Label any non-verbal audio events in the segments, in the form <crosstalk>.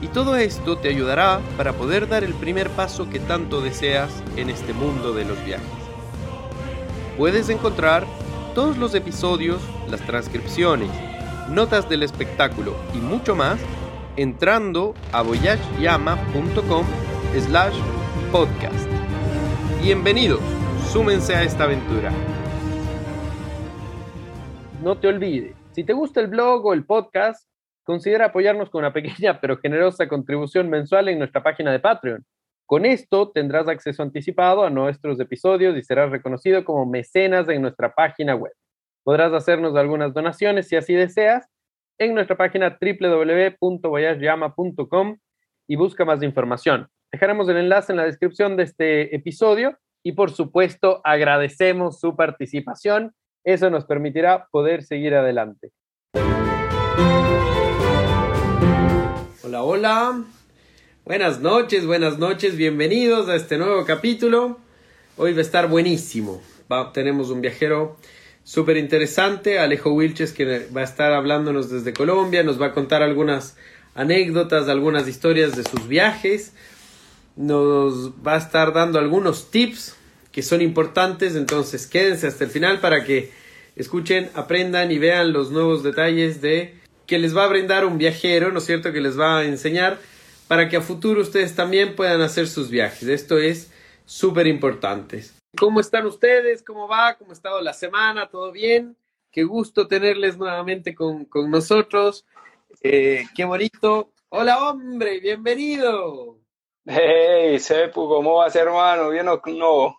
y todo esto te ayudará para poder dar el primer paso que tanto deseas en este mundo de los viajes. Puedes encontrar todos los episodios, las transcripciones, notas del espectáculo y mucho más entrando a voyageyama.com slash podcast. Bienvenidos, súmense a esta aventura. No te olvides, si te gusta el blog o el podcast, considera apoyarnos con una pequeña <laughs> pero generosa contribución mensual en nuestra página de Patreon. Con esto tendrás acceso anticipado a nuestros episodios y serás reconocido como mecenas en nuestra página web. Podrás hacernos algunas donaciones si así deseas en nuestra página www.voyageyama.com y busca más información. Dejaremos el enlace en la descripción de este episodio y por supuesto agradecemos su participación. Eso nos permitirá poder seguir adelante. Hola. Buenas noches, buenas noches, bienvenidos a este nuevo capítulo. Hoy va a estar buenísimo. tenemos un viajero súper interesante, Alejo Wilches, que va a estar hablándonos desde Colombia, nos va a contar algunas anécdotas, algunas historias de sus viajes, nos va a estar dando algunos tips que son importantes, entonces quédense hasta el final para que escuchen, aprendan y vean los nuevos detalles de que les va a brindar un viajero, ¿no es cierto? Que les va a enseñar para que a futuro ustedes también puedan hacer sus viajes. Esto es súper importante. ¿Cómo están ustedes? ¿Cómo va? ¿Cómo ha estado la semana? ¿Todo bien? Qué gusto tenerles nuevamente con, nosotros. Eh, qué bonito. Hola, hombre, bienvenido. Hey, Sepu, ¿cómo vas, hermano? ¿Bien o no?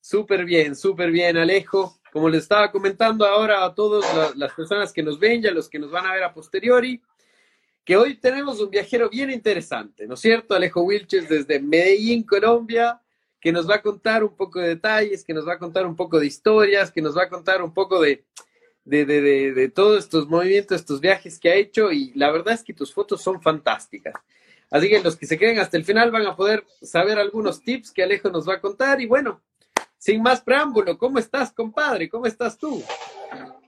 Súper bien, súper bien, Alejo. Como les estaba comentando ahora a todas las personas que nos ven y a los que nos van a ver a posteriori, que hoy tenemos un viajero bien interesante, ¿no es cierto? Alejo Wilches desde Medellín, Colombia, que nos va a contar un poco de detalles, que nos va a contar un poco de historias, que nos va a contar un poco de, de, de, de, de todos estos movimientos, estos viajes que ha hecho y la verdad es que tus fotos son fantásticas. Así que los que se queden hasta el final van a poder saber algunos tips que Alejo nos va a contar y bueno, sin más preámbulo, ¿cómo estás, compadre? ¿Cómo estás tú?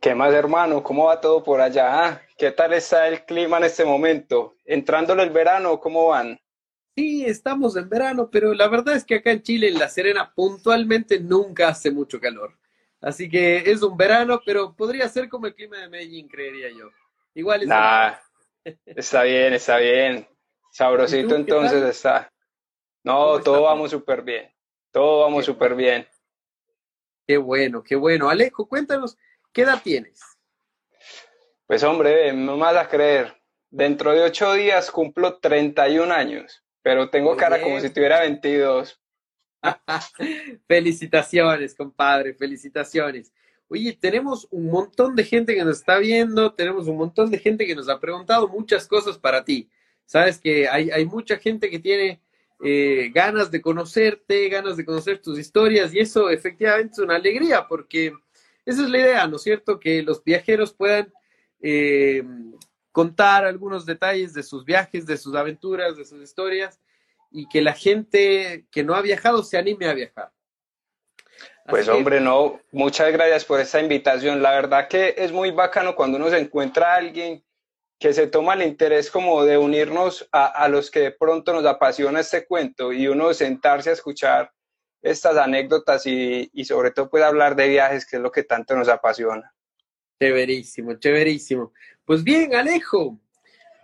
¿Qué más, hermano? ¿Cómo va todo por allá? Ah, ¿Qué tal está el clima en este momento? ¿Entrándolo el verano, cómo van? Sí, estamos en verano, pero la verdad es que acá en Chile, en La Serena, puntualmente nunca hace mucho calor. Así que es un verano, pero podría ser como el clima de Medellín, creería yo. Igual es. Nah, está bien, está bien. Sabrosito entonces está. No, todo vamos súper bien. Todo vamos súper bien. Qué bueno, qué bueno. Alejo, cuéntanos, ¿qué edad tienes? Pues hombre, no me vas a creer. Dentro de ocho días cumplo 31 años, pero tengo cara como si tuviera 22. <laughs> felicitaciones, compadre, felicitaciones. Oye, tenemos un montón de gente que nos está viendo, tenemos un montón de gente que nos ha preguntado muchas cosas para ti. Sabes que hay, hay mucha gente que tiene eh, ganas de conocerte, ganas de conocer tus historias y eso efectivamente es una alegría porque esa es la idea, ¿no es cierto? Que los viajeros puedan eh, contar algunos detalles de sus viajes, de sus aventuras, de sus historias y que la gente que no ha viajado se anime a viajar. pues hombre, no, muchas gracias por esta invitación. La verdad que es muy bacano cuando uno se encuentra a alguien que se toma el interés como de unirnos a, los que de pronto nos apasiona este cuento y uno sentarse a escuchar estas anécdotas y, y sobre todo puede hablar de viajes, que es lo que tanto nos apasiona. Chéverísimo, chéverísimo. Pues bien, Alejo,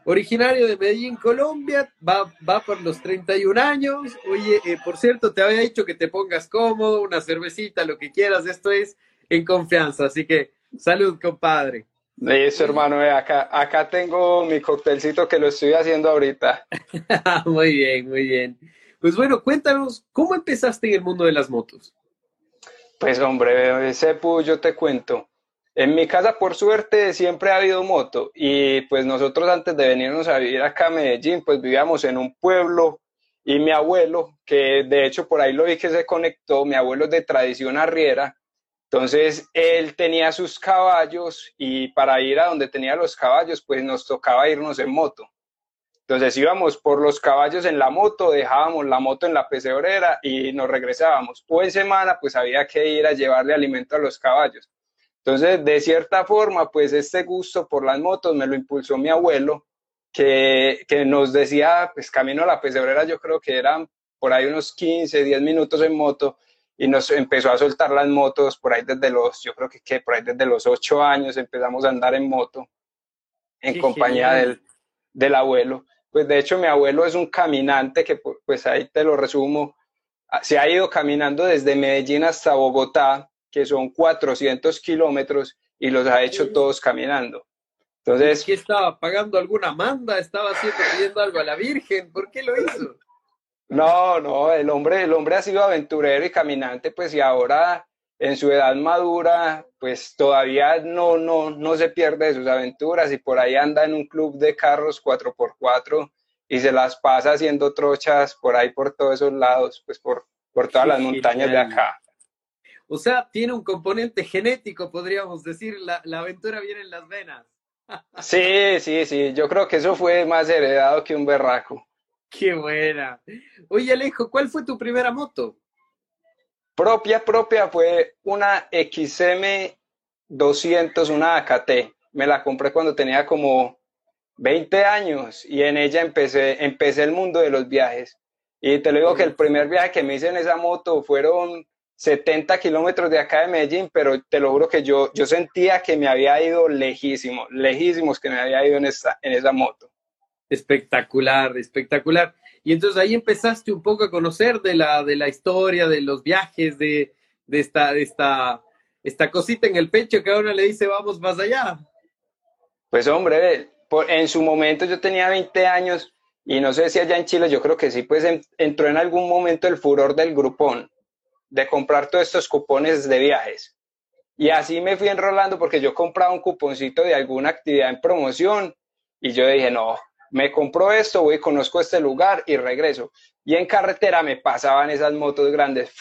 originario de Medellín, Colombia, va, va por los 31 años. Oye, eh, por cierto, te había dicho que te pongas cómodo, una cervecita, lo que quieras, esto es en confianza. Así que salud, compadre. Eso, hermano, acá, acá tengo mi coctelcito que lo estoy haciendo ahorita. <laughs> muy bien, muy bien. Pues bueno, cuéntanos, ¿cómo empezaste en el mundo de las motos? Pues hombre, Sepu, yo te cuento. En mi casa, por suerte, siempre ha habido moto y pues nosotros antes de venirnos a vivir acá a Medellín, pues vivíamos en un pueblo y mi abuelo, que de hecho por ahí lo vi que se conectó, mi abuelo es de tradición arriera, entonces él tenía sus caballos y para ir a donde tenía los caballos, pues nos tocaba irnos en moto. Entonces íbamos por los caballos en la moto, dejábamos la moto en la pesebrera y nos regresábamos. O en semana, pues había que ir a llevarle alimento a los caballos. Entonces, de cierta forma, pues este gusto por las motos me lo impulsó mi abuelo, que, que nos decía, pues camino a la pesebrera, yo creo que eran por ahí unos 15, 10 minutos en moto, y nos empezó a soltar las motos por ahí desde los, yo creo que, que por ahí desde los 8 años empezamos a andar en moto en compañía del, del abuelo. Pues de hecho mi abuelo es un caminante que pues ahí te lo resumo, se ha ido caminando desde Medellín hasta Bogotá, que son 400 kilómetros y los ha hecho todos caminando. Entonces, ¿qué estaba pagando alguna manda? ¿Estaba haciendo pidiendo algo a la Virgen? ¿Por qué lo hizo? No, no, el hombre, el hombre ha sido aventurero y caminante, pues y ahora en su edad madura, pues todavía no, no, no se pierde de sus aventuras y por ahí anda en un club de carros 4x4 y se las pasa haciendo trochas por ahí por todos esos lados, pues por, por todas las montañas de acá. O sea, tiene un componente genético, podríamos decir, la, aventura viene en las venas. Sí, sí, sí, yo creo que eso fue más heredado que un berraco. Qué buena. Oye, Alejo, ¿cuál fue tu primera moto? Propia, propia, fue una XM 200, una AKT. Me la compré cuando tenía como 20 años y en ella empecé, empecé el mundo de los viajes. Y te lo digo que el primer viaje que me hice en esa moto fueron 70 kilómetros de acá de Medellín, pero te lo juro que yo, yo sentía que me había ido lejísimo, lejísimos que me había ido en esa, en esa moto. Espectacular, espectacular. Y entonces ahí empezaste un poco a conocer de la, de la historia, de los viajes, de, de, esta, de esta, esta cosita en el pecho que ahora le dice vamos más allá. Pues hombre, en su momento yo tenía 20 años y no sé si allá en Chile, yo creo que sí, pues entró en algún momento el furor del grupón de comprar todos estos cupones de viajes. Y así me fui enrolando porque yo compraba un cuponcito de alguna actividad en promoción y yo dije, no, me compro esto, voy, conozco este lugar y regreso. Y en carretera me pasaban esas motos grandes.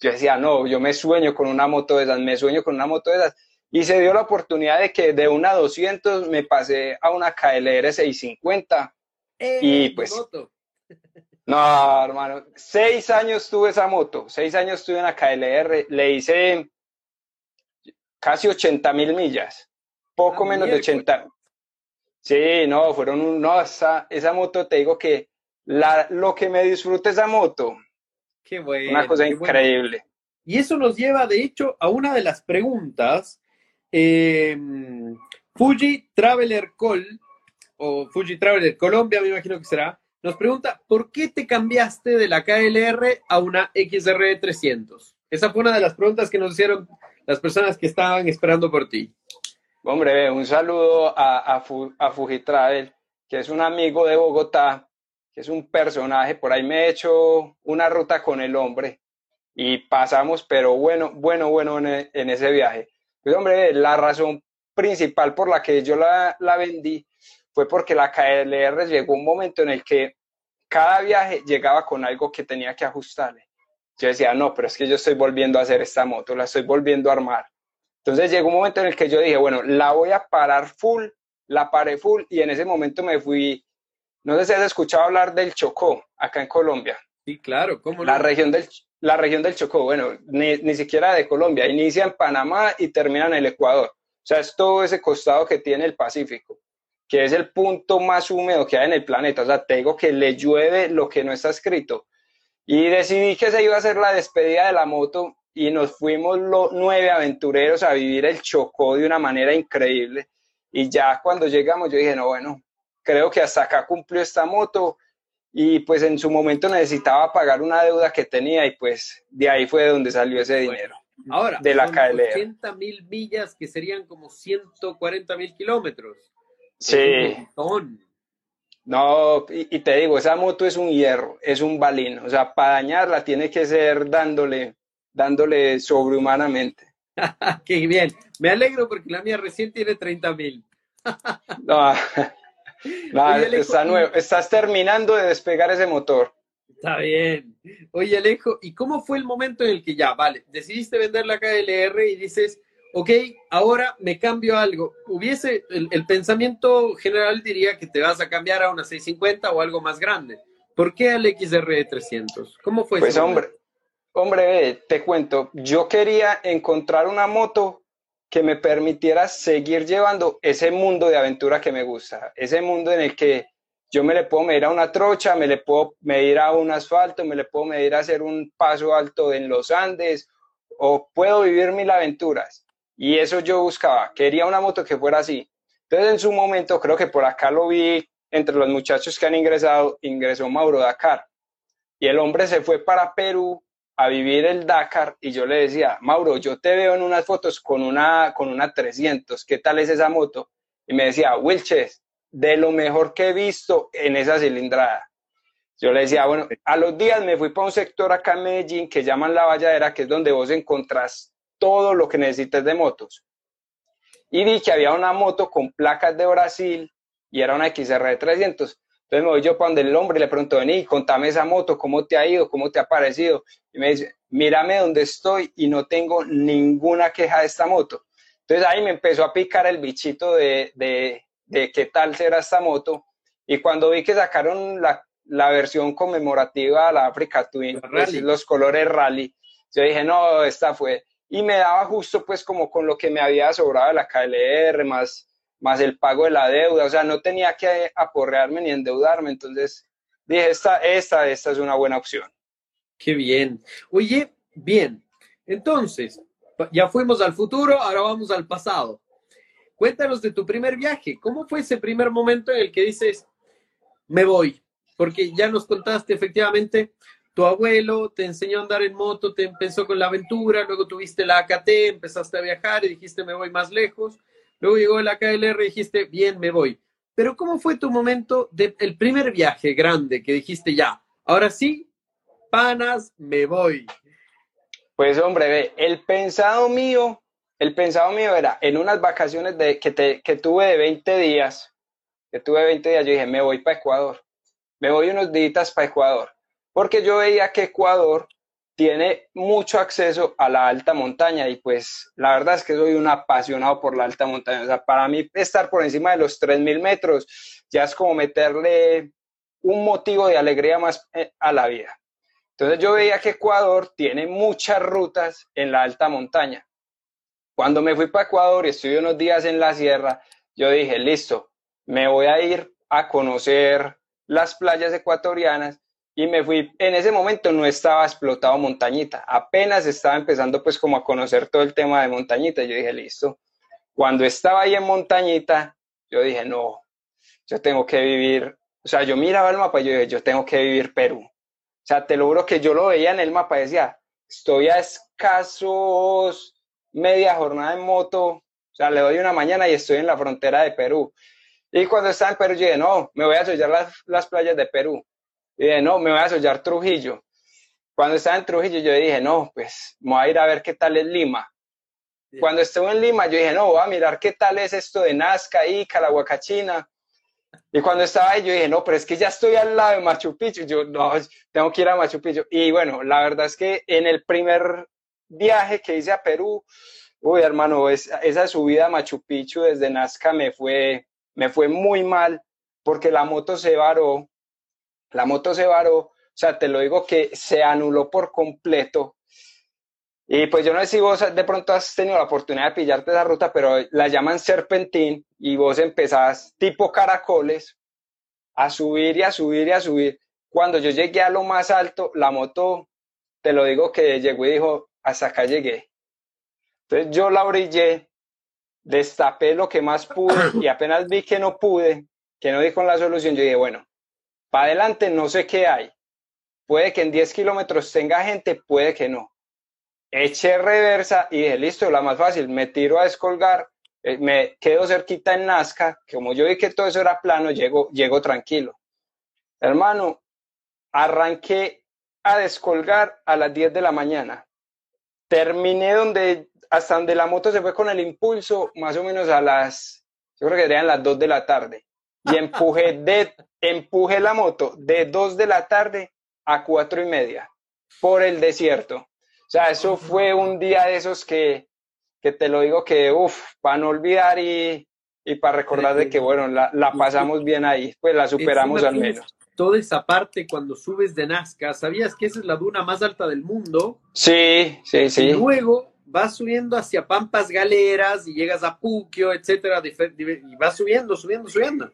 Yo decía, no, yo me sueño con una moto de esas, me sueño con una moto de esas. Y se dio la oportunidad de que de una 200 me pasé a una KLR 650. y pues... <laughs> No, hermano, seis años tuve esa moto, seis años tuve una KLR, le hice casi 80 mil millas, poco ah, menos de 80. Sí, no, fueron un, no, esa, esa moto, te digo que la, lo que me disfruta esa moto, qué bueno, una cosa increíble. Y eso nos lleva, de hecho, a una de las preguntas. Eh, Fuji Traveler Call, o Fuji Traveler Colombia, me imagino que será, nos pregunta, ¿por qué te cambiaste de la KLR a una XR 300? Esa fue una de las preguntas que nos hicieron las personas que estaban esperando por ti. Hombre, un saludo a, a, a Fujitravel, que es un amigo de Bogotá, que es un personaje, por ahí me he hecho una ruta con el hombre y pasamos, pero bueno, bueno, bueno en, ese viaje. Pues hombre, la razón principal por la que yo la, la vendí fue porque la KLR llegó un momento en el que cada viaje llegaba con algo que tenía que ajustarle. Yo decía, no, pero es que yo estoy volviendo a hacer esta moto, la estoy volviendo a armar. Entonces llegó un momento en el que yo dije, bueno, la voy a parar full, la paré full y en ese momento me fui, no sé si has escuchado hablar del Chocó, acá en Colombia. Sí, claro, ¿cómo la región del La región del Chocó, bueno, ni, ni siquiera de Colombia, inicia en Panamá y termina en el Ecuador. O sea, es todo ese costado que tiene el Pacífico que es el punto más húmedo que hay en el planeta. O sea, te digo que le llueve lo que no está escrito. Y decidí que se iba a hacer la despedida de la moto y nos fuimos los nueve aventureros a vivir el Chocó de una manera increíble. Y ya cuando llegamos yo dije, no, bueno, creo que hasta acá cumplió esta moto y pues en su momento necesitaba pagar una deuda que tenía y pues de ahí fue de donde salió ese dinero. Ahora, de la son 80 mil millas que serían como 140 mil kilómetros. Sí. No, y, te digo, esa moto es un hierro, es un balín. O sea, para dañarla tiene que ser dándole, dándole sobrehumanamente. <laughs> Qué bien. Me alegro porque la mía recién tiene 30 mil. <laughs> no, <laughs> está nuevo. Estás terminando de despegar ese motor. Está bien. Oye, Alejo, ¿y cómo fue el momento en el que ya, vale, decidiste vender la KLR y dices, ok, ahora me cambio algo? Hubiese, el, pensamiento general diría que te vas a cambiar a una 650 o algo más grande. ¿Por qué al XR 300? ¿Cómo fue Pues hombre, hombre, te cuento, yo quería encontrar una moto que me permitiera seguir llevando ese mundo de aventura que me gusta, ese mundo en el que yo me le puedo medir a una trocha, me le puedo medir a un asfalto, me le puedo medir a hacer un paso alto en los Andes, o puedo vivir mil aventuras. Y eso yo buscaba, quería una moto que fuera así. Entonces en su momento, creo que por acá lo vi, entre los muchachos que han ingresado, ingresó Mauro Dakar. Y el hombre se fue para Perú a vivir el Dakar y yo le decía, Mauro, yo te veo en unas fotos con una, con una 300, ¿qué tal es esa moto? Y me decía, Wilches, de lo mejor que he visto en esa cilindrada. Yo le decía, bueno, a los días me fui para un sector acá en Medellín que llaman La Valladera, que es donde vos encontrás todo lo que necesites de motos. Y vi que había una moto con placas de Brasil y era una XR 300. Entonces me voy yo donde el hombre le pregunto, vení, contame esa moto, cómo te ha ido, cómo te ha parecido. Y me dice, mírame dónde estoy y no tengo ninguna queja de esta moto. Entonces ahí me empezó a picar el bichito de, de, de qué tal será esta moto. Y cuando vi que sacaron la, la versión conmemorativa de la Africa Twin, pues, los colores rally, yo dije, no, esta fue. Y me daba justo pues como con lo que me había sobrado de la KLR, más, más el pago de la deuda, o sea, no tenía que aporrearme ni endeudarme, entonces dije, esta, esta, esta es una buena opción. Qué bien. Oye, bien, entonces, ya fuimos al futuro, ahora vamos al pasado. Cuéntanos de tu primer viaje, ¿cómo fue ese primer momento en el que dices, me voy? Porque ya nos contaste efectivamente, tu abuelo te enseñó a andar en moto, te empezó con la aventura, luego tuviste la AKT, empezaste a viajar y dijiste, me voy más lejos Luego llegó la KLR y dijiste, bien, me voy. Pero ¿cómo fue tu momento del primer viaje grande que dijiste ya, ahora sí, panas, me voy? Pues hombre, el pensado mío, el pensado mío era en unas vacaciones que tuve de 20 días, que tuve 20 días, yo dije, me voy para Ecuador, me voy unos días para Ecuador, porque yo veía que Ecuador tiene mucho acceso a la alta montaña y pues la verdad es que soy un apasionado por la alta montaña. O sea, para mí estar por encima de los 3.000 metros ya es como meterle un motivo de alegría más eh, a la vida. Entonces yo veía que Ecuador tiene muchas rutas en la alta montaña. Cuando me fui para Ecuador y estuve unos días en la sierra, yo dije, listo, me voy a ir a conocer las playas ecuatorianas y me fui, en ese momento no estaba explotado Montañita, apenas estaba empezando pues como a conocer todo el tema de Montañita, yo dije, listo, cuando estaba ahí en Montañita, yo dije, no, yo tengo que vivir, o sea, yo miraba el mapa y yo dije, yo tengo que vivir Perú, o sea, te lo juro que yo lo veía en el mapa decía, estoy a escasos media jornada en moto, o sea, le doy una mañana y estoy en la frontera de Perú. Y cuando estaba en Perú, yo dije, no, me voy a sellar las, las playas de Perú. Y dije, no, me voy a soñar Trujillo. Cuando estaba en Trujillo, yo dije, no, pues me voy a ir a ver qué tal es Lima. Cuando estuve en Lima, yo dije, no, voy a mirar qué tal es esto de Nazca, Ica, la Huacachina. Y cuando estaba ahí, yo dije, no, pero es que ya estoy al lado de Machu Picchu. Yo, no, tengo que ir a Machu Picchu. Y bueno, la verdad es que en el primer viaje que hice a Perú, uy, hermano, esa subida a Machu Picchu desde Nazca me fue, me fue muy mal porque la moto se varó la moto se varó, o sea, te lo digo que se anuló por completo. Y pues yo no sé si vos de pronto has tenido la oportunidad de pillarte esa ruta, pero la llaman serpentín y vos empezás tipo caracoles a subir y a subir y a subir. Cuando yo llegué a lo más alto, la moto, te lo digo que llegó y dijo, hasta acá llegué. Entonces yo la orillé, destapé lo que más pude y apenas vi que no pude, que no di con la solución, yo dije, bueno, para adelante no sé qué hay. Puede que en 10 kilómetros tenga gente, puede que no. Eché reversa y dije, listo, la más fácil, me tiro a descolgar, eh, me quedo cerquita en Nazca, como yo vi que todo eso era plano, llego, llego tranquilo. Hermano, arranqué a descolgar a las 10 de la mañana. Terminé donde hasta donde la moto se fue con el impulso, más o menos a las, yo creo que serían las 2 de la tarde. Y empujé, de, empujé la moto de 2 de la tarde a 4 y media por el desierto. O sea, eso fue un día de esos que, que te lo digo que, uff, para no olvidar y, y para recordar de que, bueno, la, la pasamos bien ahí, pues la superamos al menos toda esa parte cuando subes de Nazca, ¿sabías que esa es la duna más alta del mundo? Sí, sí, sí. Y luego vas subiendo hacia Pampas Galeras y llegas a Puquio, etcétera, y vas subiendo, subiendo, subiendo.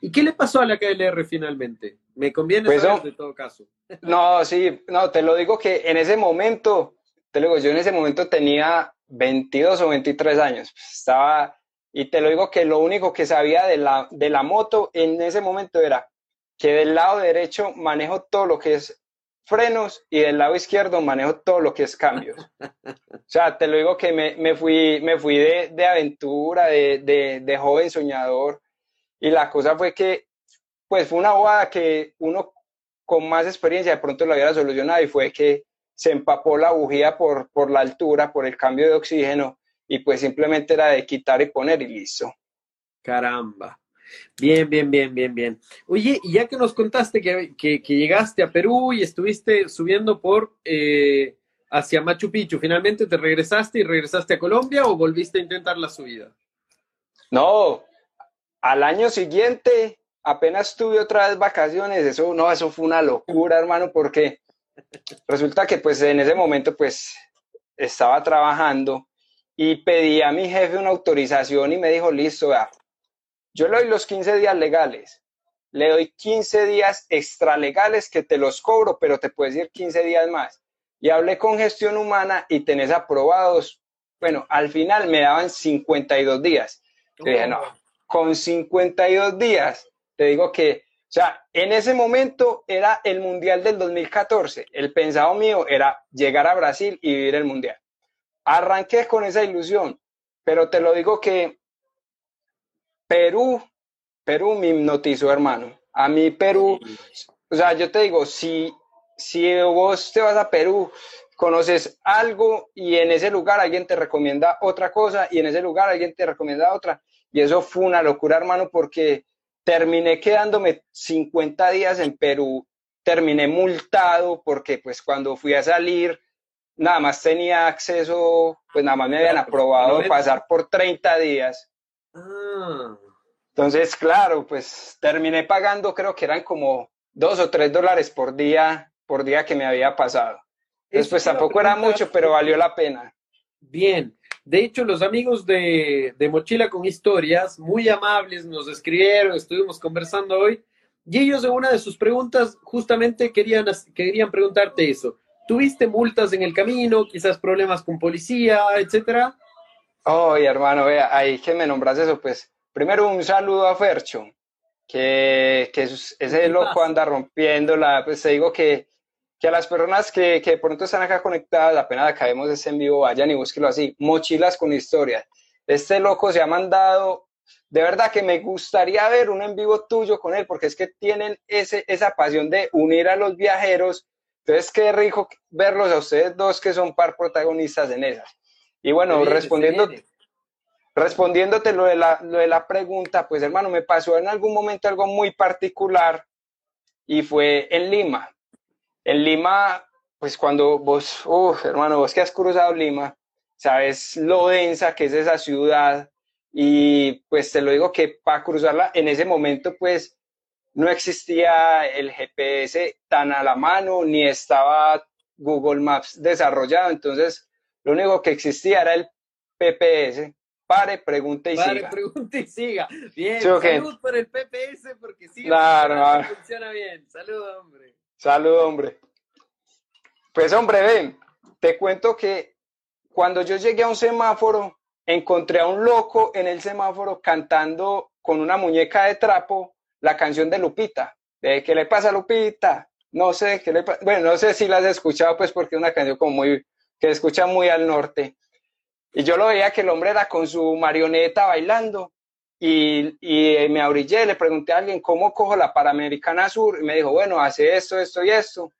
¿Y qué le pasó a la KLR finalmente? Me conviene pues saber de todo caso. <laughs> No, sí, no, te lo digo que en ese momento, te lo digo, yo en ese momento tenía 22 o 23 años, estaba, y te lo digo que lo único que sabía de la, de la moto en ese momento era que del lado derecho manejo todo lo que es frenos y del lado izquierdo manejo todo lo que es cambios. <laughs> O sea, te lo digo que me, me fui, me fui de, de aventura, de, de, de, joven soñador. Y la cosa fue que, pues fue una bobada que uno con más experiencia de pronto lo hubiera solucionado y fue que se empapó la bujía por, por la altura, por el cambio de oxígeno y pues simplemente era de quitar y poner y listo. Caramba. Bien, bien, bien, bien, bien. Oye, y ya que nos contaste que, que, llegaste a Perú y estuviste subiendo por eh, hacia Machu Picchu, ¿finalmente te regresaste y regresaste a Colombia o volviste a intentar la subida? No, al año siguiente apenas tuve otra vez vacaciones, eso no, eso fue una locura, hermano, porque resulta que pues en ese momento pues estaba trabajando y pedí a mi jefe una autorización y me dijo, listo, vea, yo le doy los 15 días legales, le doy 15 días extralegales que te los cobro, pero te puedes ir 15 días más. Y hablé con gestión humana y tenés aprobados, bueno, al final me daban 52 días. dije, no, con 52 días, te digo que, o sea, en ese momento era el Mundial del 2014. El pensado mío era llegar a Brasil y vivir el Mundial. Arranqué con esa ilusión, pero te lo digo que Perú, Perú me hipnotizó, hermano. A mí Perú, o sea, yo te digo, si, si vos te vas a Perú, conoces algo y en ese lugar alguien te recomienda otra cosa y en ese lugar alguien te recomienda otra. Y eso fue una locura, hermano, porque terminé quedándome 50 días en Perú, terminé multado porque pues cuando fui a salir, nada más tenía acceso, pues nada más me habían aprobado pasar por 30 días Ah. Entonces, claro, pues terminé pagando, creo que eran como dos o tres dólares por día, por día que me había pasado. Entonces, pues tampoco era mucho, pero valió la pena. Bien. De hecho, los amigos de, de Mochila con Historias, muy amables, nos escribieron, estuvimos conversando hoy, y ellos en una de sus preguntas justamente querían, querían preguntarte eso. ¿Tuviste multas en el camino, quizás problemas con policía, etcétera? Oye, hermano, vea, ahí que me nombras eso, pues primero un saludo a Fercho, que, que ese loco anda rompiendo la, pues te digo que, que a las personas que, que de pronto están acá conectadas, apenas acabemos ese en vivo, vayan y búsquelo así, mochilas con historias. Este loco se ha mandado, de verdad que me gustaría ver un en vivo tuyo con él, porque es que tienen ese, esa pasión de unir a los viajeros. Entonces, qué rico verlos a ustedes dos que son par protagonistas en esas. Y bueno, respondiendo, respondiéndote lo de, la, lo de la pregunta, pues hermano, me pasó en algún momento algo muy particular y fue en Lima. En Lima, pues cuando vos, uff, hermano, vos que has cruzado Lima, sabes lo densa que es esa ciudad y pues te lo digo que para cruzarla en ese momento pues no existía el GPS tan a la mano ni estaba Google Maps desarrollado, entonces lo único que existía era el PPS. Pare, pregunte y siga. Pare, pregunte y siga. Bien, salud por el PPS porque sí, claro, funciona bien. Salud, hombre. Salud, hombre. Pues, hombre, ven, te cuento que cuando yo llegué a un semáforo, encontré a un loco en el semáforo cantando con una muñeca de trapo la canción de Lupita. De ¿Qué le pasa Lupita? No sé, ¿qué le pasa? Bueno, no sé si la has escuchado, pues porque es una canción como muy, que escucha muy al norte. Y yo lo veía que el hombre era con su marioneta bailando y, y me abrillé, le pregunté a alguien cómo cojo la Panamericana Sur y me dijo, bueno, hace esto, esto y esto.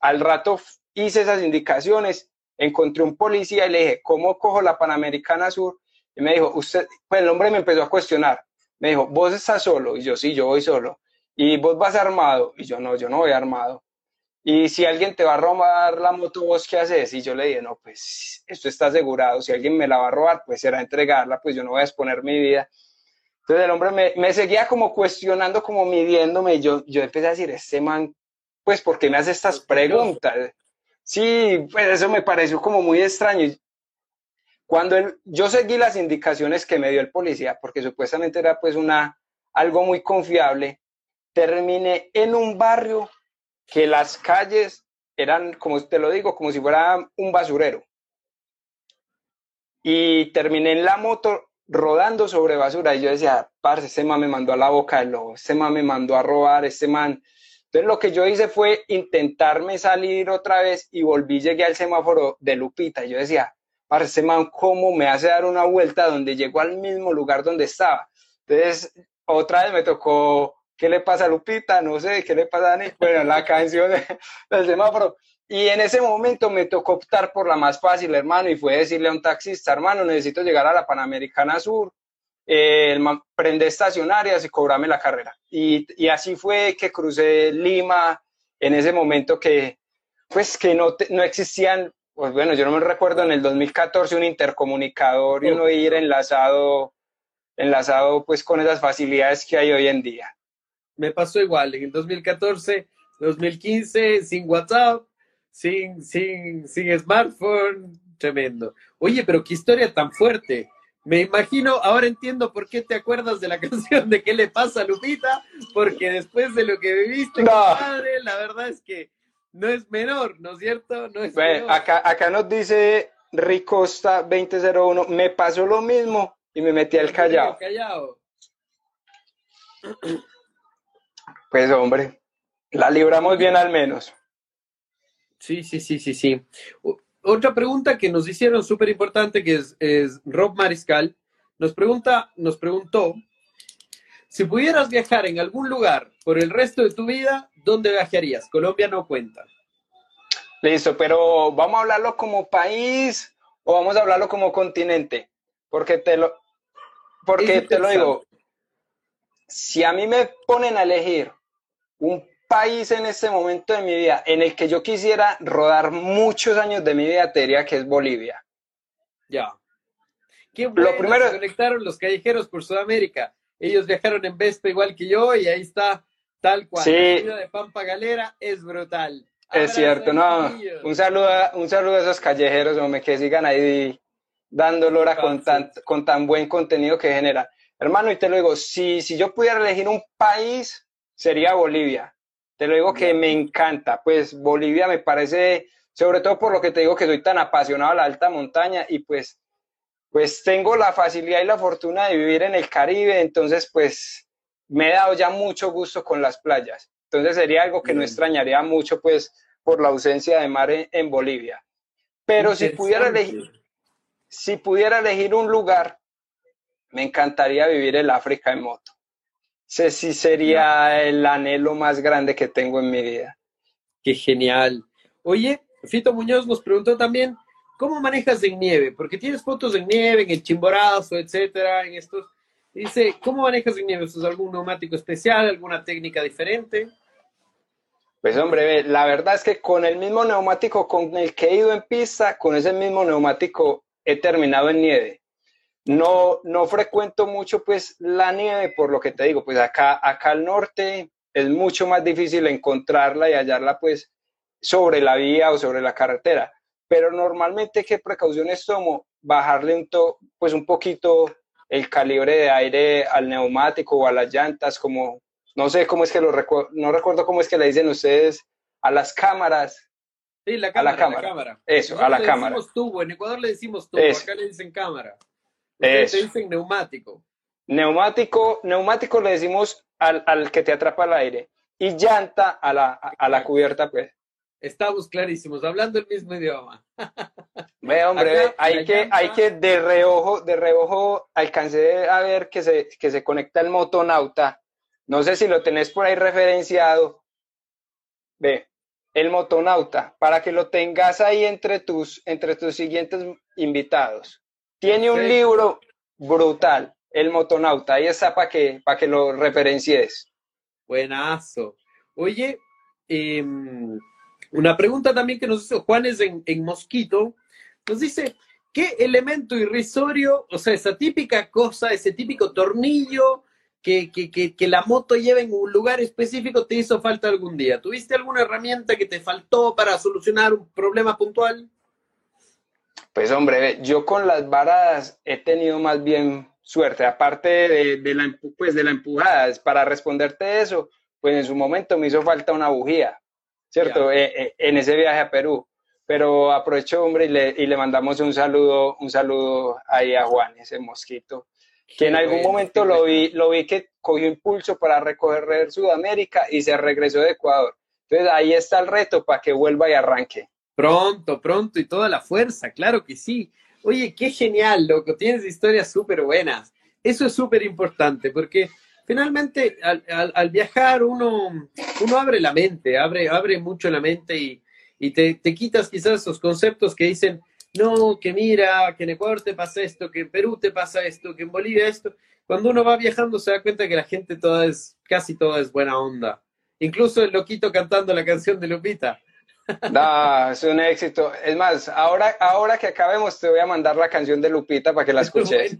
Al rato hice esas indicaciones encontré un policía y le dije, ¿cómo cojo la Panamericana Sur? Y me dijo, usted, pues el hombre me empezó a cuestionar. Me dijo, ¿vos estás solo? Y yo, sí, yo voy solo. ¿Y vos vas armado? Y yo, no, yo no voy armado. Y si alguien te va a robar la moto, ¿vos qué haces? Y yo le dije, no, pues esto está asegurado. Si alguien me la va a robar, pues será entregarla, pues yo no voy a exponer mi vida. Entonces el hombre me, me seguía como cuestionando, como midiéndome. Y yo, yo empecé a decir, este man, pues, ¿por qué me hace estas preguntas? Sí, pues eso me pareció como muy extraño. Cuando yo seguí las indicaciones que me dio el policía, porque supuestamente era pues una, algo muy confiable, terminé en un barrio que las calles eran, como te lo digo, como si fuera un basurero. Y terminé en la moto rodando sobre basura y yo decía, parce, este man me mandó a la boca del lobo, este man me mandó a robar, este man entonces lo que yo hice fue intentarme salir otra vez y volví, llegué al semáforo de Lupita. Yo decía, parece man, ¿cómo me hace dar una vuelta donde llegó al mismo lugar donde estaba? Entonces, otra vez me tocó, ¿qué le pasa a Lupita? No sé, ¿qué le pasa a Dani? Bueno, la canción <laughs> del semáforo. Y en ese momento me tocó optar por la más fácil, hermano, y fue decirle a un taxista, hermano, necesito llegar a la Panamericana Sur, eh, prende estacionarias y cobrame la carrera. Y, y, así fue que crucé Lima en ese momento que, pues, que no, no existían, pues bueno, yo no me recuerdo en el 2014 un intercomunicador y uno ir enlazado, enlazado pues con esas facilidades que hay hoy en día. Me pasó igual, en el 2014, 2015, sin WhatsApp, sin, sin, sin smartphone, tremendo. Oye, pero qué historia tan fuerte. Me imagino, ahora entiendo por qué te acuerdas de la <laughs> canción de ¿Qué le pasa a Lupita? Porque después de lo que viviste, no. padre, la verdad es que no es menor, ¿no es cierto? No es Acá, acá nos dice Ricosta 2001, me pasó lo mismo y me metí al callao. callao. Pues hombre, la libramos bien al menos. Sí, sí, sí, sí, sí otra pregunta que nos hicieron súper importante, que es, Rob Mariscal, nos pregunta, nos preguntó, si pudieras viajar en algún lugar por el resto de tu vida, ¿dónde viajarías? Colombia no cuenta. Listo, pero ¿vamos a hablarlo como país o vamos a hablarlo como continente? Porque te lo, porque te lo digo, si a mí me ponen a elegir un país en este momento de mi vida en el que yo quisiera rodar muchos años de mi vida, te diría que es Bolivia. Ya. Qué bueno, Lo primero... se conectaron los callejeros por Sudamérica. Ellos viajaron en Vespa igual que yo y ahí está tal cual. Sí. La de Pampa Galera es brutal. Es cierto, no. Un saludo, a, un saludo a esos callejeros, hombre, que sigan ahí dando lora con tan, con tan buen contenido que genera. Hermano, y te lo digo, si, si yo pudiera elegir un país, sería Bolivia. Te lo digo que me encanta, pues Bolivia me parece, sobre todo por lo que te digo que soy tan apasionado a la alta montaña y pues, pues tengo la facilidad y la fortuna de vivir en el Caribe, entonces pues me he dado ya mucho gusto con las playas. Entonces sería algo que no extrañaría mucho pues por la ausencia de mar en, Bolivia. Pero si pudiera elegir, si pudiera elegir un lugar, me encantaría vivir en África en moto. Ese sí sería el anhelo más grande que tengo en mi vida. Qué genial. Oye, Fito Muñoz nos preguntó también, ¿cómo manejas en nieve? Porque tienes fotos en nieve, en el Chimborazo, etcétera, en estos. Dice, ¿cómo manejas en nieve? ¿Es algún neumático especial, alguna técnica diferente? Pues hombre, la verdad es que con el mismo neumático con el que he ido en pista, con ese mismo neumático he terminado en nieve. No, no frecuento mucho pues la nieve, por lo que te digo, pues acá, acá al norte es mucho más difícil encontrarla y hallarla pues sobre la vía o sobre la carretera. Pero normalmente, ¿qué precauciones tomo? Bajarle un, pues un poquito el calibre de aire al neumático o a las llantas, como, no sé cómo es que lo recuerdo, no recuerdo cómo es que le dicen ustedes a las cámaras. Sí, la cámara, a la cámara. Eso, a la le cámara. Decimos tubo, en Ecuador le decimos tubo, acá le dicen cámara. Eso. dicen neumático. Neumático, neumático le decimos al, al, que te atrapa el aire. Y llanta a la, a, la cubierta, pues. Estamos clarísimos, hablando el mismo idioma. Ve, hombre, hay, que, hay que de reojo, de reojo, alcancé a ver que se, que se conecta el motonauta. No sé si lo tenés por ahí referenciado. Ve, El motonauta, para que lo tengas ahí entre tus, entre tus siguientes invitados. Tiene un libro brutal, El motonauta, ahí está para que, para que lo referencies. Buenazo. Oye, em, una pregunta también que nos hizo Juanes en, en Mosquito, nos dice, ¿qué elemento irrisorio, o sea, esa típica cosa, ese típico tornillo que, que, la moto lleve en un lugar específico te hizo falta algún día? ¿Tuviste alguna herramienta que te faltó para solucionar un problema puntual? Pues hombre, yo con las varas he tenido más bien suerte, aparte de, la, pues, de la empujada, para responderte eso, pues en su momento me hizo falta una bujía, ¿cierto? Eh, eh, en ese viaje a Perú. Pero aprovecho, hombre, y le, y le mandamos un saludo, un saludo ahí a Juan, ese mosquito, que en algún momento lo vi, lo vi que cogió impulso para recorrer Sudamérica y se regresó de Ecuador. Entonces ahí está el reto para que vuelva y arranque. Pronto, pronto y toda la fuerza, claro que sí. Oye, qué genial, loco, tienes historias súper buenas. Eso es súper importante porque finalmente al, viajar uno, abre la mente, abre, abre mucho la mente y, y te, te, quitas quizás esos conceptos que dicen, no, que mira, que en Ecuador te pasa esto, que en Perú te pasa esto, que en Bolivia esto. Cuando uno va viajando se da cuenta que la gente toda es, casi toda es buena onda. Incluso el loquito cantando la canción de Lupita. No, es un éxito. Es más, ahora, ahora que acabemos te voy a mandar la canción de Lupita para que la <laughs> escuches.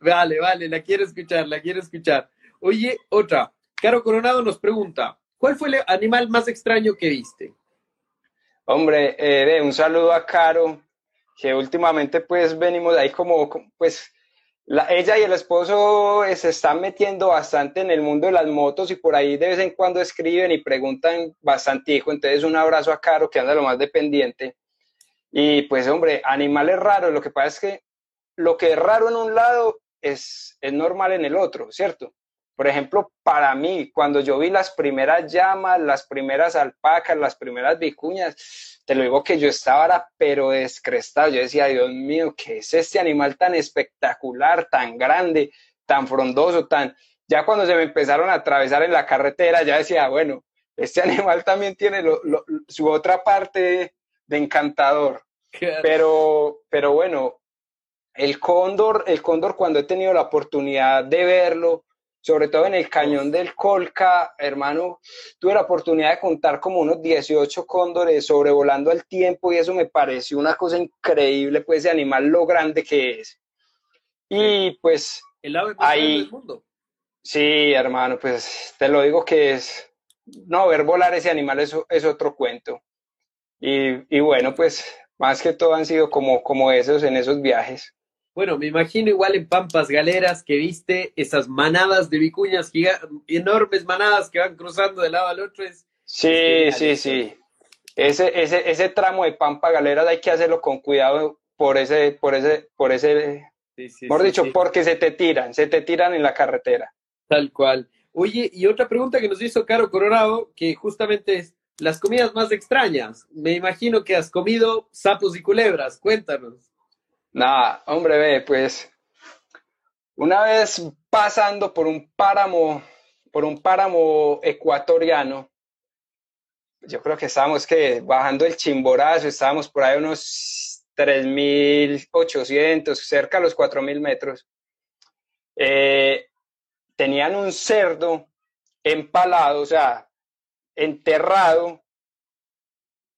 Vale, vale, la quiero escuchar, la quiero escuchar. Oye, otra. Caro Coronado nos pregunta, ¿cuál fue el animal más extraño que viste? Hombre, eh, un saludo a Caro, que últimamente pues venimos ahí como, pues ella y el esposo eh, se están metiendo bastante en el mundo de las motos y por ahí de vez en cuando escriben y preguntan bastante, hijo. Entonces, un abrazo a Caro, que anda lo más dependiente. Y pues, hombre, animales raros. Lo que pasa es que lo que es raro en un lado es, es normal en el otro, ¿cierto? Por ejemplo, para mí, cuando yo vi las primeras llamas, las primeras alpacas, las primeras vicuñas, te lo digo que yo estaba pero descrestado. Yo decía, Dios mío, ¿qué es este animal tan espectacular, tan grande, tan frondoso, tan... Ya cuando se me empezaron a atravesar en la carretera, ya decía, bueno, este <laughs> animal también tiene su otra parte de encantador. Pero, pero bueno, el cóndor, el cóndor cuando he tenido la oportunidad de verlo, sobre todo en el cañón del Colca, hermano, tuve la oportunidad de contar como unos 18 cóndores sobrevolando al tiempo y eso me pareció una cosa increíble, pues ese animal lo grande que es. Y pues el ave más ahí, del mundo. Sí, hermano, pues te lo digo que es, no, ver volar ese animal es, es otro cuento. Y, y bueno, pues más que todo han sido como, como esos en esos viajes. Bueno, me imagino igual en Pampas Galeras que viste esas manadas de vicuñas, enormes manadas que van cruzando de lado al otro. sí, sí, sí. Ese, ese, ese tramo de Pampa Galeras hay que hacerlo con cuidado por ese, por ese, por ese, sí, dicho, porque se te tiran, se te tiran en la carretera. Tal cual. Oye, y otra pregunta que nos hizo Caro Coronado, que justamente es las comidas más extrañas. Me imagino que has comido sapos y culebras. Cuéntanos. Nada, hombre, ve, pues una vez pasando por un páramo, por un páramo ecuatoriano, yo creo que estábamos que bajando el chimborazo, estábamos por ahí unos 3.800, cerca de los 4.000 metros. Eh, tenían un cerdo empalado, o sea, enterrado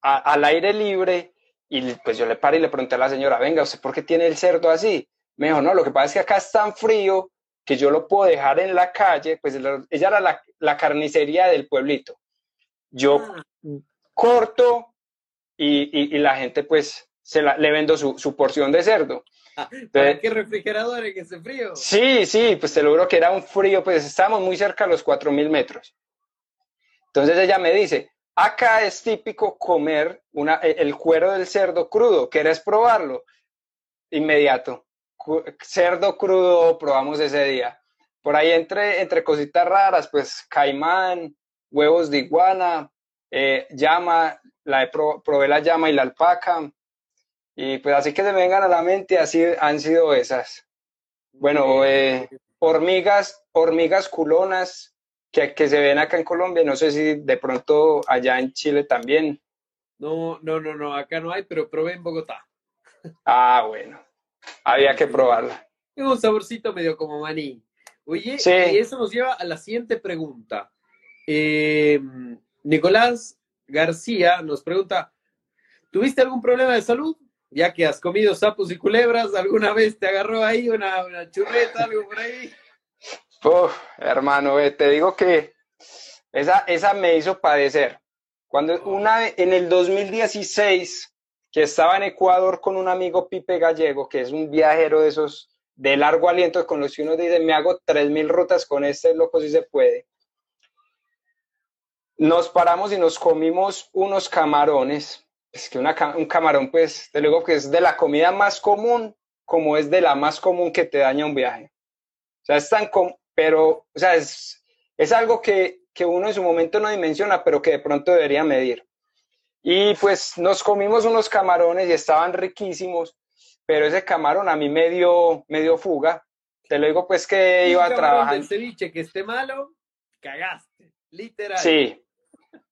al aire libre y pues yo le paré y le pregunté a la señora, venga, ¿usted por qué tiene el cerdo así? Me dijo, no, lo que pasa es que acá es tan frío que yo lo puedo dejar en la calle, pues ella era la, carnicería del pueblito. Yo ah. corto y, la gente pues se le vendo su, porción de cerdo. Ah, ¿Para qué refrigerador en ese frío? Sí, sí, pues te lo juro que era un frío, pues estábamos muy cerca a los 4.000 metros. Entonces ella me dice, Acá es típico comer e, el cuero del cerdo crudo. ¿Quieres probarlo? Inmediato. Cerdo crudo probamos ese día. Por ahí entre, entre cositas raras, pues caimán, huevos de iguana, eh, llama, la probé la llama y la alpaca. Y pues así que se me vengan a la mente, así han sido esas. Bueno, eh, hormigas, hormigas culonas, que, que se ven acá en Colombia. No sé si de pronto allá en Chile también. No, no, no, no, acá no hay, pero probé en Bogotá. Ah, bueno. Había que probarla. Tiene un saborcito medio como maní. Oye, y eso nos lleva a la siguiente pregunta. Eh, Nicolás García nos pregunta, ¿tuviste algún problema de salud? Ya que has comido sapos y culebras, ¿alguna vez te agarró ahí una, una churreta, algo por ahí? Uf, hermano, te digo que esa, esa me hizo padecer. Cuando una en el 2016, que estaba en Ecuador con un amigo Pipe Gallego, que es un viajero de esos de largo aliento con los que uno dice, me hago 3.000 rutas con este loco si se puede. Nos paramos y nos comimos unos camarones. Es que un camarón, pues, te digo que es de la comida más común, como es de la más común que te daña un viaje. O sea, es tan, pero, o sea, es, es algo que, que uno en su momento no dimensiona, pero que de pronto debería medir. Y pues nos comimos unos camarones y estaban riquísimos pero ese camarón a mí me dio, me dio fuga. Te lo digo pues que iba a trabajar. El ceviche que esté malo, cagaste, literal. Sí,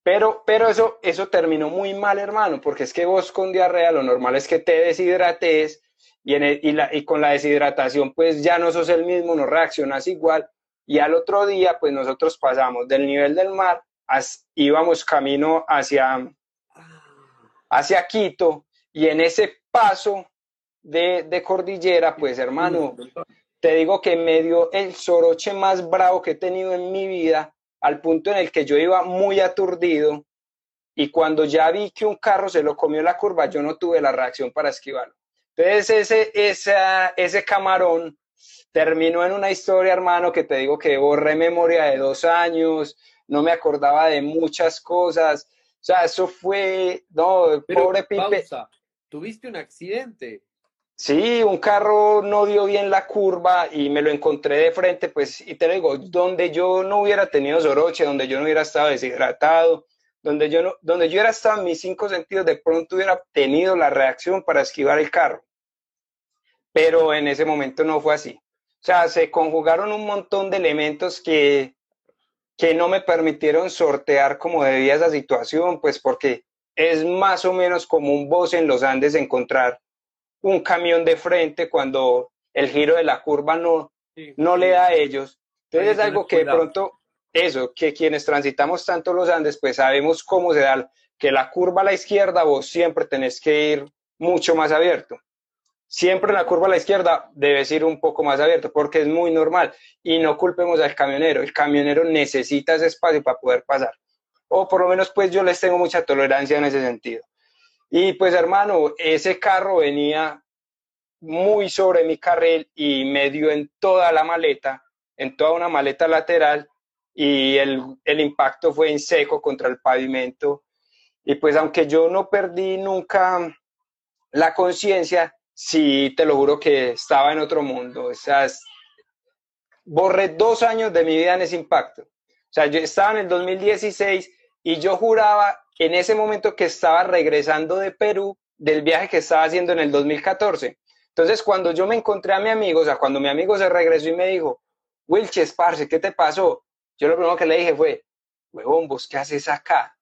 pero, pero eso, eso terminó muy mal, hermano, porque es que vos con diarrea lo normal es que te deshidrates y, y, la, y con la deshidratación pues ya no sos el mismo, no reaccionas igual. Y al otro día pues nosotros pasamos del nivel del mar, íbamos camino hacia, hacia Quito y en ese paso de, cordillera, pues hermano, te digo que me dio el soroche más bravo que he tenido en mi vida, al punto en el que yo iba muy aturdido y cuando ya vi que un carro se lo comió la curva, yo no tuve la reacción para esquivarlo. Entonces ese, esa, ese camarón terminó en una historia, hermano, que te digo que borré memoria de dos años, no me acordaba de muchas cosas. O sea, eso fue, no, pobre Pipe. Tuviste un accidente. Sí, un carro no dio bien la curva y me lo encontré de frente, pues, y te digo, donde yo no hubiera tenido soroche, donde yo no hubiera estado deshidratado, donde yo, no, donde yo hubiera estado en mis cinco sentidos, de pronto hubiera tenido la reacción para esquivar el carro. Pero en ese momento no fue así. O sea, se conjugaron un montón de elementos que, que no me permitieron sortear como debía esa situación, pues porque es más o menos como un voz en los Andes encontrar un camión de frente cuando el giro de la curva no, no le da a ellos. Entonces es algo que de pronto, eso, que quienes transitamos tanto los Andes, pues sabemos cómo se da, que la curva a la izquierda vos siempre tenés que ir mucho más abierto. Siempre en la curva a la izquierda debes ir un poco más abierto porque es muy normal y no culpemos al camionero. El camionero necesita ese espacio para poder pasar. O por lo menos pues yo les tengo mucha tolerancia en ese sentido. Y pues hermano, ese carro venía muy sobre mi carril y me dio en toda la maleta, en toda una maleta lateral y el, el impacto fue en seco contra el pavimento. Y pues aunque yo no perdí nunca la conciencia, sí te lo juro que estaba en otro mundo. O sea, borré dos años de mi vida en ese impacto. O sea, yo estaba en el 2016 y yo juraba en ese momento que estaba regresando de Perú del viaje que estaba haciendo en el 2014. Entonces, cuando yo me encontré a mi amigo, o sea, cuando mi amigo se regresó y me dijo, Wilches, parce, ¿qué te pasó? Yo lo primero que le dije fue, huevón, ¿vos qué haces acá?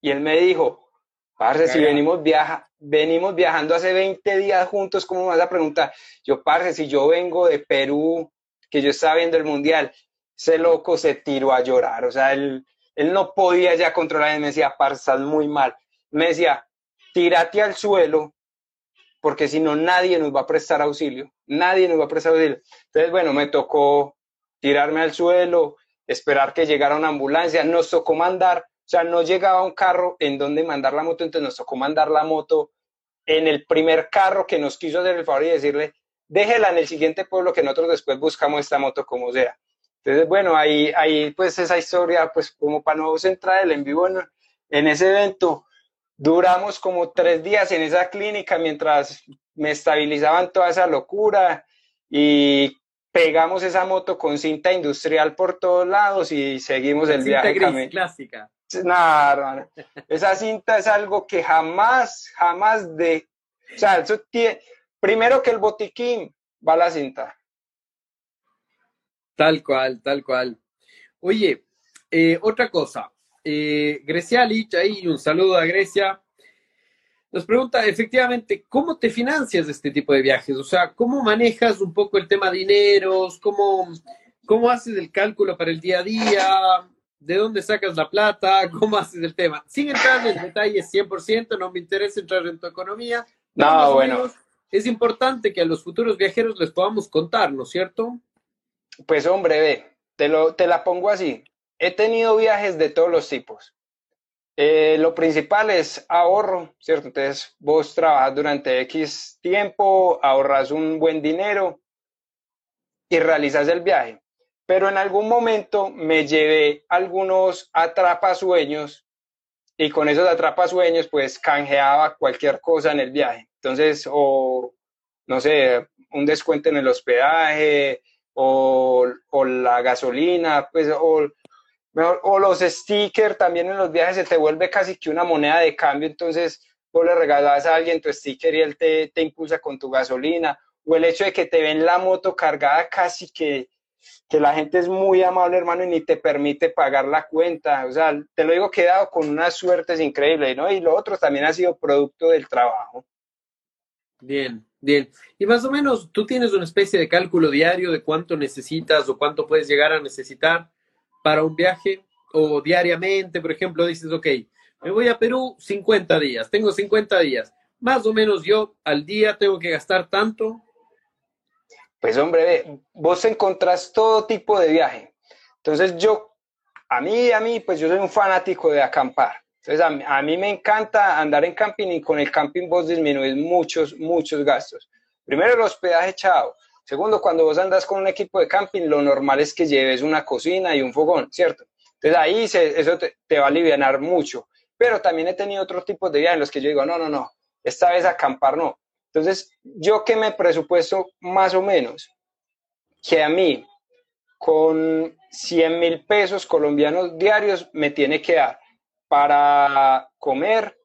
Y él me dijo, parce, si venimos, viaja, venimos viajando hace 20 días juntos, ¿cómo me vas a preguntar? Yo, parce, si yo vengo de Perú, que yo estaba viendo el mundial, ese loco se tiró a llorar, o sea, él él no podía ya controlar y me decía, parsas muy mal. Me decía, tírate al suelo, porque si no nadie nos va a prestar auxilio, nadie nos va a prestar auxilio. Entonces, bueno, me tocó tirarme al suelo, esperar que llegara una ambulancia, nos tocó mandar, o sea, no llegaba un carro en donde mandar la moto, entonces nos tocó mandar la moto en el primer carro que nos quiso hacer el favor y decirle, déjela en el siguiente pueblo que nosotros después buscamos esta moto como sea. Entonces, bueno, ahí, ahí pues esa historia, pues como para no centrar el en vivo en, ese evento, duramos como tres días en esa clínica mientras me estabilizaban toda esa locura y pegamos esa moto con cinta industrial por todos lados y seguimos el viaje. Gris, clásica. Nada, esa cinta es algo que jamás, jamás de... O sea. Primero que el botiquín va la cinta. Tal cual, tal cual. Oye, eh, otra cosa. Eh, Grecia Lich, ahí un saludo a Grecia. Nos pregunta efectivamente, ¿cómo te financias este tipo de viajes? O sea, ¿cómo manejas un poco el tema de dineros? ¿Cómo, cómo haces el cálculo para el día a día? ¿De dónde sacas la plata? <laughs> ¿Cómo haces el tema? Sin entrar en detalles 100%, no me interesa entrar en tu economía. No, bueno. es importante que a los futuros viajeros les podamos contar, ¿no es cierto? Pues hombre, ve, te, lo, te la pongo así. He tenido viajes de todos los tipos. Eh, lo principal es ahorro, ¿cierto? Entonces vos trabajas durante X tiempo, ahorras un buen dinero y realizas el viaje. Pero en algún momento me llevé algunos atrapasueños y con esos atrapasueños pues canjeaba cualquier cosa en el viaje. Entonces, o no sé, un descuento en el hospedaje, o, o la gasolina, pues, o o los stickers también en los viajes se te vuelve casi que una moneda de cambio, entonces vos le regalas a alguien tu sticker y él te, te impulsa con tu gasolina, o el hecho de que te ven la moto cargada casi que, que la gente es muy amable, hermano, y ni te permite pagar la cuenta. O sea, te lo digo, quedado con unas suertes increíbles, ¿no? Y lo otro también ha sido producto del trabajo. Bien, bien. Y más o menos, tú tienes una especie de cálculo diario de cuánto necesitas o cuánto puedes llegar a necesitar para un viaje o diariamente, por ejemplo, dices, ok, me voy a Perú 50 días, tengo 50 días, más o menos yo al día tengo que gastar tanto. Pues hombre, vos encontrás todo tipo de viaje. Entonces yo, a mí, a mí, pues yo soy un fanático de acampar. Entonces a, a mí me encanta andar en camping y con el camping vos disminuís muchos, muchos gastos. Primero el hospedaje, chao. Segundo, cuando vos andas con un equipo de camping, lo normal es que lleves una cocina y un fogón, ¿cierto? Entonces ahí eso te, va a aliviar mucho. Pero también he tenido otros tipos de viajes en los que yo digo, no, no, no, esta vez acampar no. Entonces, yo que me presupuesto más o menos que a mí con 100 mil pesos colombianos diarios me tiene que dar para comer,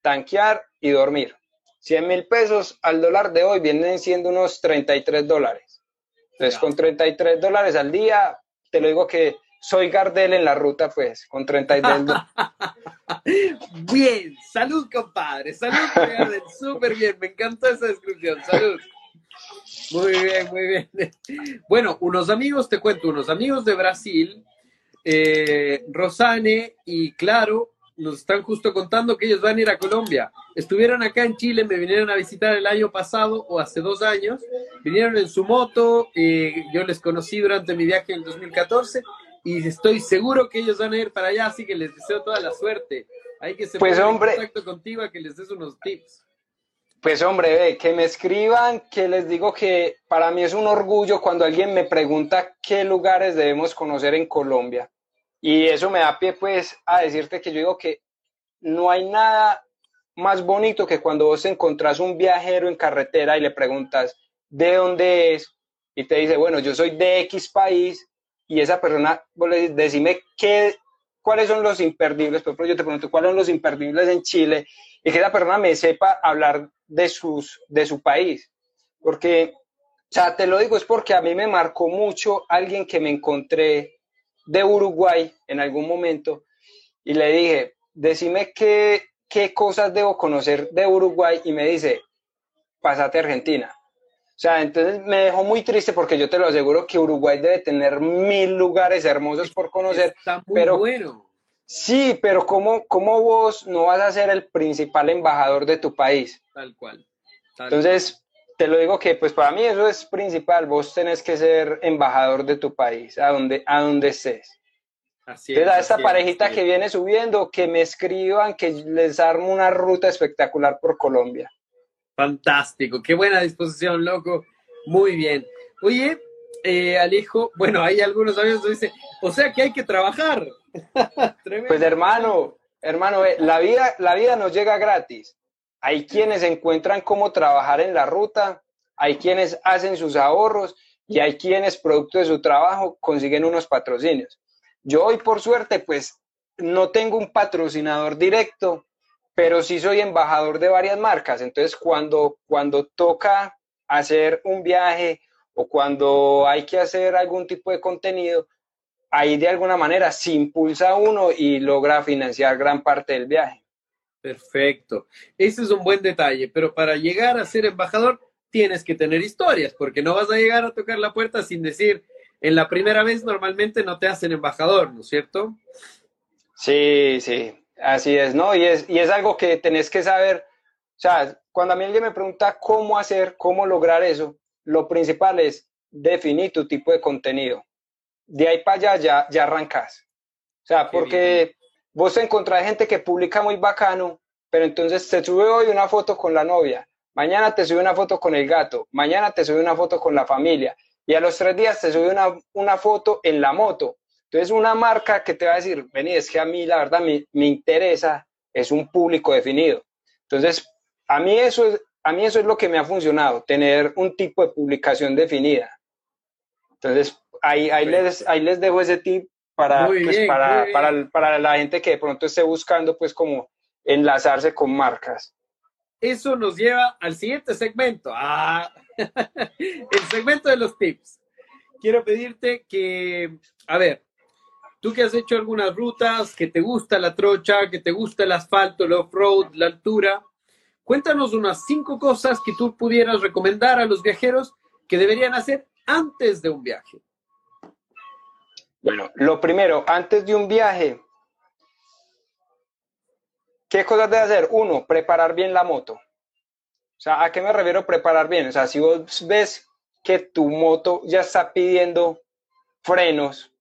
tanquear y dormir. 100 mil pesos al dólar de hoy vienen siendo unos 33 dólares. Entonces, con 33 dólares al día, te lo digo que soy Gardel en la ruta, pues, con 33 dólares. <laughs> bien, salud, compadre, salud, Gardel, <laughs> súper bien, me encantó esa descripción, salud. Muy bien, muy bien. Bueno, unos amigos, te cuento, unos amigos de Brasil, eh, Rosane y Claro, nos están justo contando que ellos van a ir a Colombia. Estuvieron acá en Chile, me vinieron a visitar el año pasado o hace dos años. Vinieron en su moto, eh, yo les conocí durante mi viaje en 2014 y estoy seguro que ellos van a ir para allá, así que les deseo toda la suerte. Hay que se pues, hombre, en contacto contigo a que les des unos tips. Pues hombre, ve, que me escriban, que les digo que para mí es un orgullo cuando alguien me pregunta qué lugares debemos conocer en Colombia. Y eso me da pie pues a decirte que yo digo que no hay nada más bonito que cuando vos encontrás un viajero en carretera y le preguntas de dónde es y te dice, bueno, yo soy de X país y esa persona, vos decime qué, cuáles son los imperdibles, por ejemplo, yo te pregunto cuáles son los imperdibles en Chile y que esa persona me sepa hablar de, sus, de su país. Porque, o sea, te lo digo, es porque a mí me marcó mucho alguien que me encontré de Uruguay en algún momento y le dije, decime qué, qué cosas debo conocer de Uruguay y me dice, pásate a Argentina. O sea, entonces me dejó muy triste porque yo te lo aseguro que Uruguay debe tener mil lugares hermosos por conocer. Está muy pero, bueno. Sí, pero ¿cómo, ¿cómo vos no vas a ser el principal embajador de tu país? Tal cual. entonces, te lo digo que pues para mí eso es principal, vos tenés que ser embajador de tu país, a donde, a donde estés. Así es, a esta parejita que viene subiendo, que me escriban, que les armo una ruta espectacular por Colombia. Fantástico, qué buena disposición, loco. Muy bien. Oye, eh, Alejo, bueno, hay algunos amigos que dicen, o sea que hay que trabajar. <laughs> pues hermano, hermano, eh, la vida, la vida nos llega gratis. Hay quienes encuentran cómo trabajar en la ruta, hay quienes hacen sus ahorros y hay quienes, producto de su trabajo, consiguen unos patrocinios. Yo hoy, por suerte, pues no tengo un patrocinador directo, pero sí soy embajador de varias marcas. Entonces, cuando, cuando toca hacer un viaje o cuando hay que hacer algún tipo de contenido, ahí de alguna manera se impulsa uno y logra financiar gran parte del viaje. Perfecto. Ese es un buen detalle, pero para llegar a ser embajador tienes que tener historias, porque no vas a llegar a tocar la puerta sin decir, en la primera vez normalmente no te hacen embajador, ¿no es cierto? Sí, sí, así es, ¿no? Y es, y es algo que tenés que saber, o sea, cuando a mí alguien me pregunta cómo hacer, cómo lograr eso, lo principal es definir tu tipo de contenido. De ahí para allá ya, ya arrancas. O sea, porque vos encontrás gente que publica muy bacano, pero entonces te sube hoy una foto con la novia, mañana te sube una foto con el gato, mañana te sube una foto con la familia, y a los tres días te sube una, una foto en la moto. Entonces, una marca que te va a decir, vení, es que a mí la verdad me, me interesa, es un público definido. Entonces, a mí, eso es, a mí eso es lo que me ha funcionado, tener un tipo de publicación definida. Entonces, ahí, ahí, les, ahí les dejo ese tip para, pues, para, para, para, la gente que de pronto esté buscando, pues, como enlazarse con marcas. Eso nos lleva al siguiente segmento. Ah, <laughs> el segmento de los tips. Quiero pedirte que, a ver, tú que has hecho algunas rutas, que te gusta la trocha, que te gusta el asfalto, el off-road, la altura, cuéntanos unas cinco cosas que tú pudieras recomendar a los viajeros que deberían hacer antes de un viaje. Bueno, lo primero, antes de un viaje, ¿qué cosas debe hacer? Uno, preparar bien la moto. O sea, ¿a qué me refiero preparar bien? O sea, si vos ves que tu moto ya está pidiendo frenos,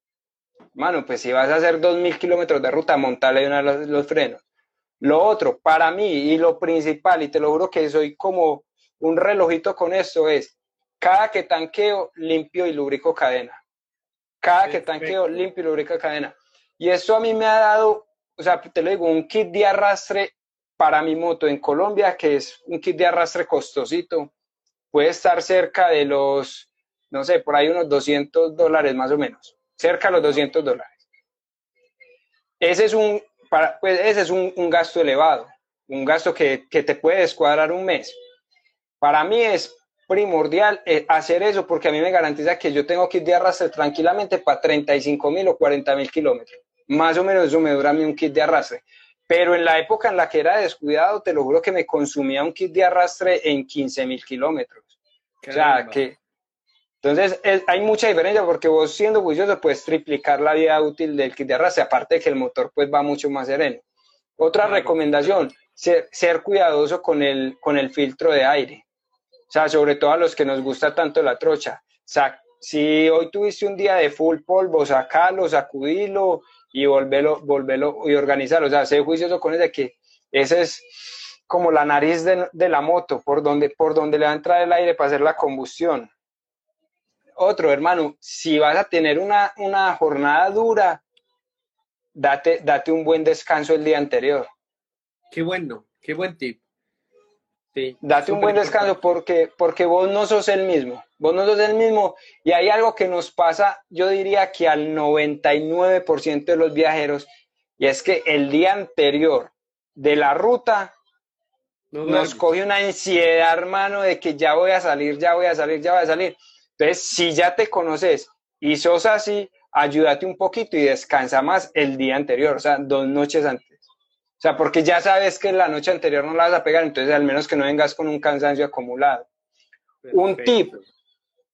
mano, pues si vas a hacer 2.000 kilómetros de ruta, montale una los, los frenos. Lo otro, para mí, y lo principal, y te lo juro que soy como un relojito con esto, es cada que tanqueo, limpio y lubrico cadena. Cada que tanqueo, limpio y lubrico cadena. Y eso a mí me ha dado, o sea, te lo digo, un kit de arrastre para mi moto en Colombia, que es un kit de arrastre costosito, puede estar cerca de los, no sé, por ahí unos 200 dólares más o menos, cerca de los 200 dólares. Ese es un, para, pues ese es un, un, gasto elevado, un gasto que, que, te puede descuadrar un mes. Para mí es primordial eh, hacer eso porque a mí me garantiza que yo tengo kit de arrastre tranquilamente para 35 mil o 40 mil kilómetros. Más o menos eso me dura a mí un kit de arrastre. Pero en la época en la que era descuidado, te lo juro que me consumía un kit de arrastre en 15 mil kilómetros. O sea, que... Entonces, hay mucha diferencia porque vos siendo juicioso puedes triplicar la vida útil del kit de arrastre, aparte de que el motor pues va mucho más sereno. Otra recomendación, ser, ser, cuidadoso con el, con el filtro de aire. O sea, sobre todo a los que nos gusta tanto la trocha. O sea, si hoy tuviste un día de full polvo, sacalo, sacudilo, y volverlo, volverlo y organizarlo. O sea, sé juicioso con ese que ese es como la nariz de, de, la moto, por donde, por donde le va a entrar el aire para hacer la combustión. Otro, hermano, si vas a tener una, una jornada dura, date, date un buen descanso el día anterior. Qué bueno, qué buen tip. Sí, Date un buen descanso porque, porque vos no sos el mismo, vos no sos el mismo y hay algo que nos pasa, yo diría que al 99% de los viajeros, y es que el día anterior de la ruta no nos coge una ansiedad, hermano, de que ya voy a salir, ya voy a salir, ya voy a salir. Entonces, si ya te conoces y sos así, ayúdate un poquito y descansa más el día anterior, o sea, dos noches antes. O sea, porque ya sabes que la noche anterior no la vas a pegar, entonces al menos que no vengas con un cansancio acumulado. Perfecto. Un tip,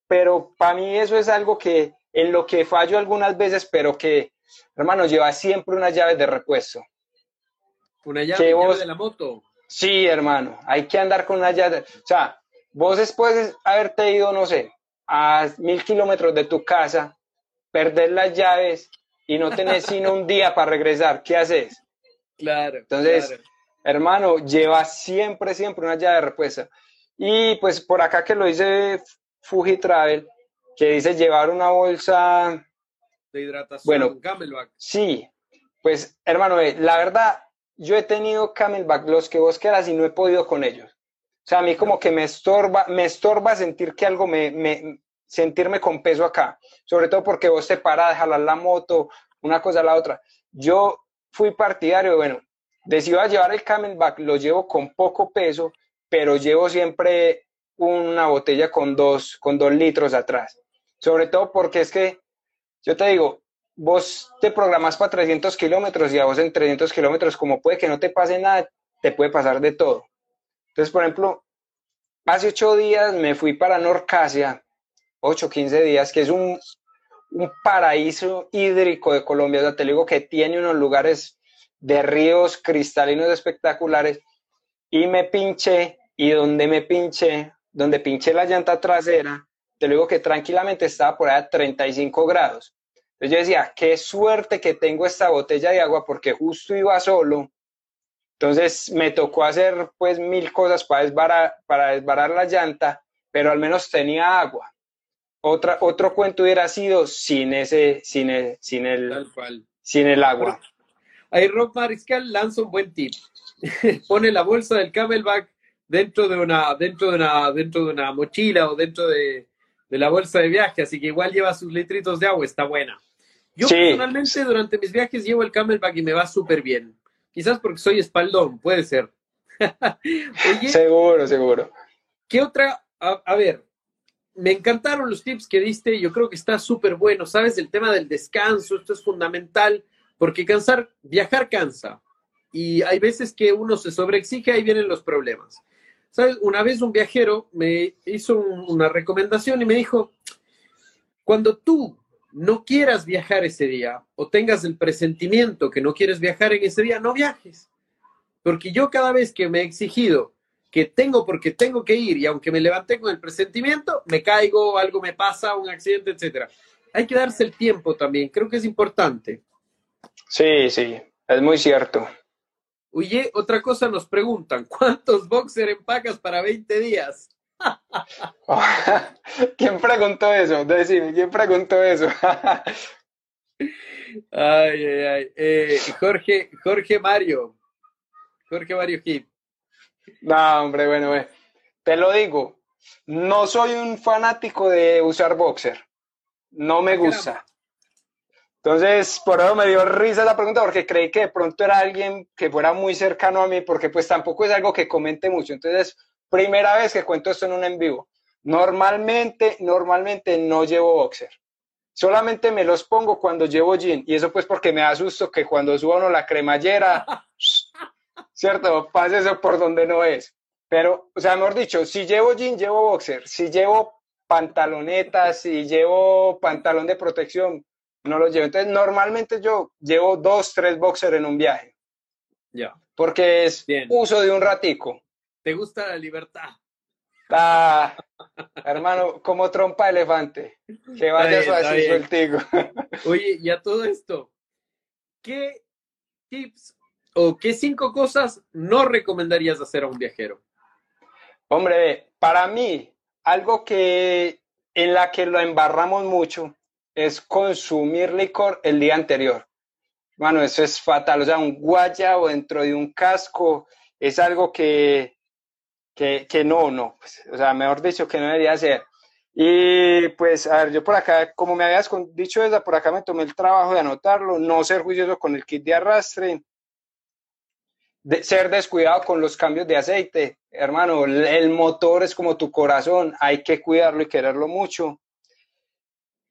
pero para mí eso es algo que en lo que fallo algunas veces, pero que, hermano, lleva siempre unas llaves de repuesto. ¿Una llave, vos, de la moto? Sí, hermano, hay que andar con una llave. O sea, vos después de haberte ido, no sé, a mil kilómetros de tu casa, perder las llaves y no tenés sino un día para regresar, ¿qué haces? Claro. Entonces, hermano, lleva siempre, siempre una llave de repuesta. Y pues por acá que lo dice Fuji Travel, que dice llevar una bolsa de hidratación, bueno, Camelback. Sí, pues hermano, la verdad, yo he tenido Camelback, los que vos quieras, y no he podido con ellos. Sea, a mí como que me estorba, me estorba sentir que algo me, me sentirme con peso acá. Sobre todo porque vos te paras jalar la moto, una cosa a la otra. Yo fui partidario, bueno, decido llevar el camelback, lo llevo con poco peso, pero llevo siempre una botella con dos, con dos litros atrás. Sobre todo porque es que, yo te digo, vos te programas para 300 kilómetros y a vos en 300 kilómetros, como puede que no te pase nada, te puede pasar de todo. Entonces, por ejemplo, hace ocho días me fui para Norcasia, ocho, 15 días, que es un, un paraíso hídrico de Colombia. O sea, te digo que tiene unos lugares de ríos cristalinos espectaculares. Y me pinché, y donde me pinché, donde pinché la llanta trasera, te digo que tranquilamente estaba por ahí a 35 grados. Entonces yo decía, qué suerte que tengo esta botella de agua porque justo iba solo. Entonces me tocó hacer pues mil cosas para desbarar, para desbarar la llanta, pero al menos tenía agua. Otra, otro cuento hubiera sido sin ese, sin el, sin el, sin el agua. Ahí Rob Mariscal lanza un buen tip. <laughs> Pone la bolsa del camelback dentro de una, dentro de una, dentro de una mochila o dentro de, de la bolsa de viaje, así que igual lleva sus litritos de agua, está buena. Yo personalmente durante mis viajes llevo el camelback y me va súper bien. Quizás porque soy espaldón, puede ser. <laughs> seguro, seguro. ¿Qué otra? a, ver, me encantaron los tips que diste, yo creo que está súper bueno, ¿sabes? El tema del descanso, esto es fundamental, porque cansar, viajar cansa. Y hay veces que uno se sobreexige, ahí vienen los problemas. ¿Sabes? Una vez un viajero me hizo una recomendación y me dijo, cuando tú no quieras viajar ese día o tengas el presentimiento que no quieres viajar en ese día, no viajes. Porque yo cada vez que me he exigido que tengo porque tengo que ir y aunque me levanté con el presentimiento, me caigo, algo me pasa, un accidente, etcétera. Hay que darse el tiempo también, creo que es importante. Sí, sí, es muy cierto. Oye, otra cosa nos preguntan, ¿cuántos boxer empacas para 20 días? <laughs> ¿Quién preguntó eso? Decime, ¿quién preguntó eso? <laughs> ay, ay, ay. Eh, Jorge, Jorge Mario. Jorge Mario Hip. No, hombre, bueno, eh. te lo digo, no soy un fanático de usar boxer, no me gusta. Entonces, por eso me dio risa la pregunta, porque creí que de pronto era alguien que fuera muy cercano a mí, porque pues tampoco es algo que comente mucho. Entonces, primera vez que cuento esto en un en vivo. Normalmente, normalmente no llevo boxer. Solamente me los pongo cuando llevo jean. Y eso pues porque me asusto que cuando subo uno la cremallera, <laughs> ¿cierto? Pase eso por donde no es. Pero, o sea, mejor dicho, si llevo jean, llevo boxer. Si llevo pantalonetas, si llevo pantalón de protección, no los llevo. Entonces, normalmente yo llevo dos, tres boxers en un viaje. Ya. Porque es uso de un ratico. ¿Te gusta la libertad? Ah, hermano, como trompa elefante. Que vaya suave sueltigo. Oye, y a todo esto, ¿qué tips o qué cinco cosas no recomendarías hacer a un viajero? Hombre, para mí, algo que en la que lo embarramos mucho es consumir licor el día anterior. Bueno, eso es fatal. O sea, un guayabo dentro de un casco es algo que, que, que no, no. Pues, o sea, mejor dicho, que no debería ser. Y pues, a ver, yo por acá, como me habías dicho, desde por acá me tomé el trabajo de anotarlo, no ser juicioso con el kit de arrastre, de ser descuidado con los cambios de aceite. Hermano, el motor es como tu corazón, hay que cuidarlo y quererlo mucho.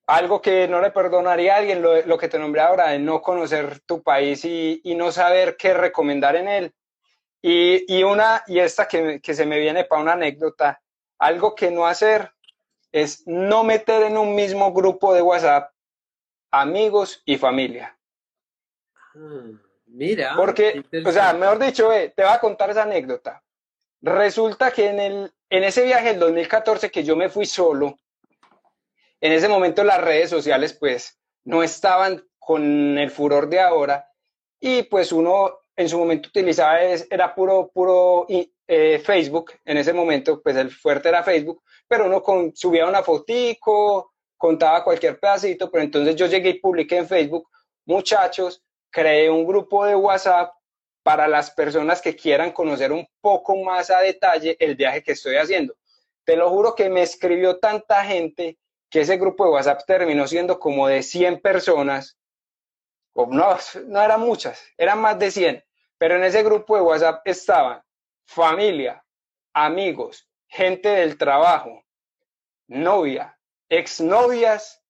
Algo que no le perdonaría a alguien, lo, que te nombré ahora, de no conocer tu país y, no saber qué recomendar en él. Y, una, y esta que, que se me viene para una anécdota, algo que no hacer es no meter en un mismo grupo de WhatsApp amigos y familia. Ah. Mira. Porque, o sea, mejor dicho, te voy a contar esa anécdota. Resulta que en, el, en ese viaje del 2014 que yo me fui solo, en ese momento las redes sociales pues no estaban con el furor de ahora y pues uno en su momento utilizaba, era puro, puro eh, Facebook, en ese momento pues el fuerte era Facebook, pero uno con, subía una fotico, contaba cualquier pedacito, pero entonces yo llegué y publiqué en Facebook, muchachos, creé un grupo de WhatsApp para las personas que quieran conocer un poco más a detalle el viaje que estoy haciendo. Te lo juro que me escribió tanta gente que ese grupo de WhatsApp terminó siendo como de 100 personas. O no, no eran muchas, eran más de 100. Pero en ese grupo de WhatsApp estaban familia, amigos, gente del trabajo, novia, exnovias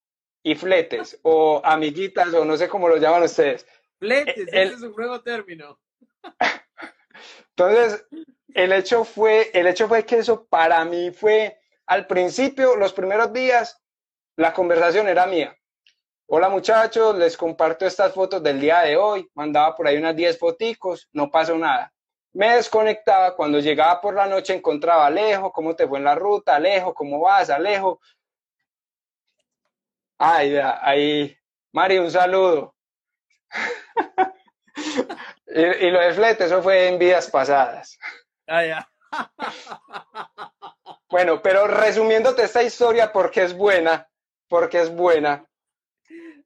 y fletes, o amiguitas, o no sé cómo lo llaman ustedes. Fletes, ese es un nuevo término. <laughs> Entonces, el hecho fue, el hecho fue que eso para mí fue, al principio, los primeros días, la conversación era mía. Hola muchachos, les comparto estas fotos del día de hoy. Mandaba por ahí unas 10 foticos, no pasó nada. Me desconectaba, cuando llegaba por la noche encontraba Alejo, ¿cómo te fue en la ruta? Alejo, ¿cómo vas? Alejo. Ay, ahí, Mari, un saludo. <laughs> y, lo de flete, eso fue en vidas pasadas. Ah, ya. bueno, pero resumiéndote esta historia porque es buena, porque es buena.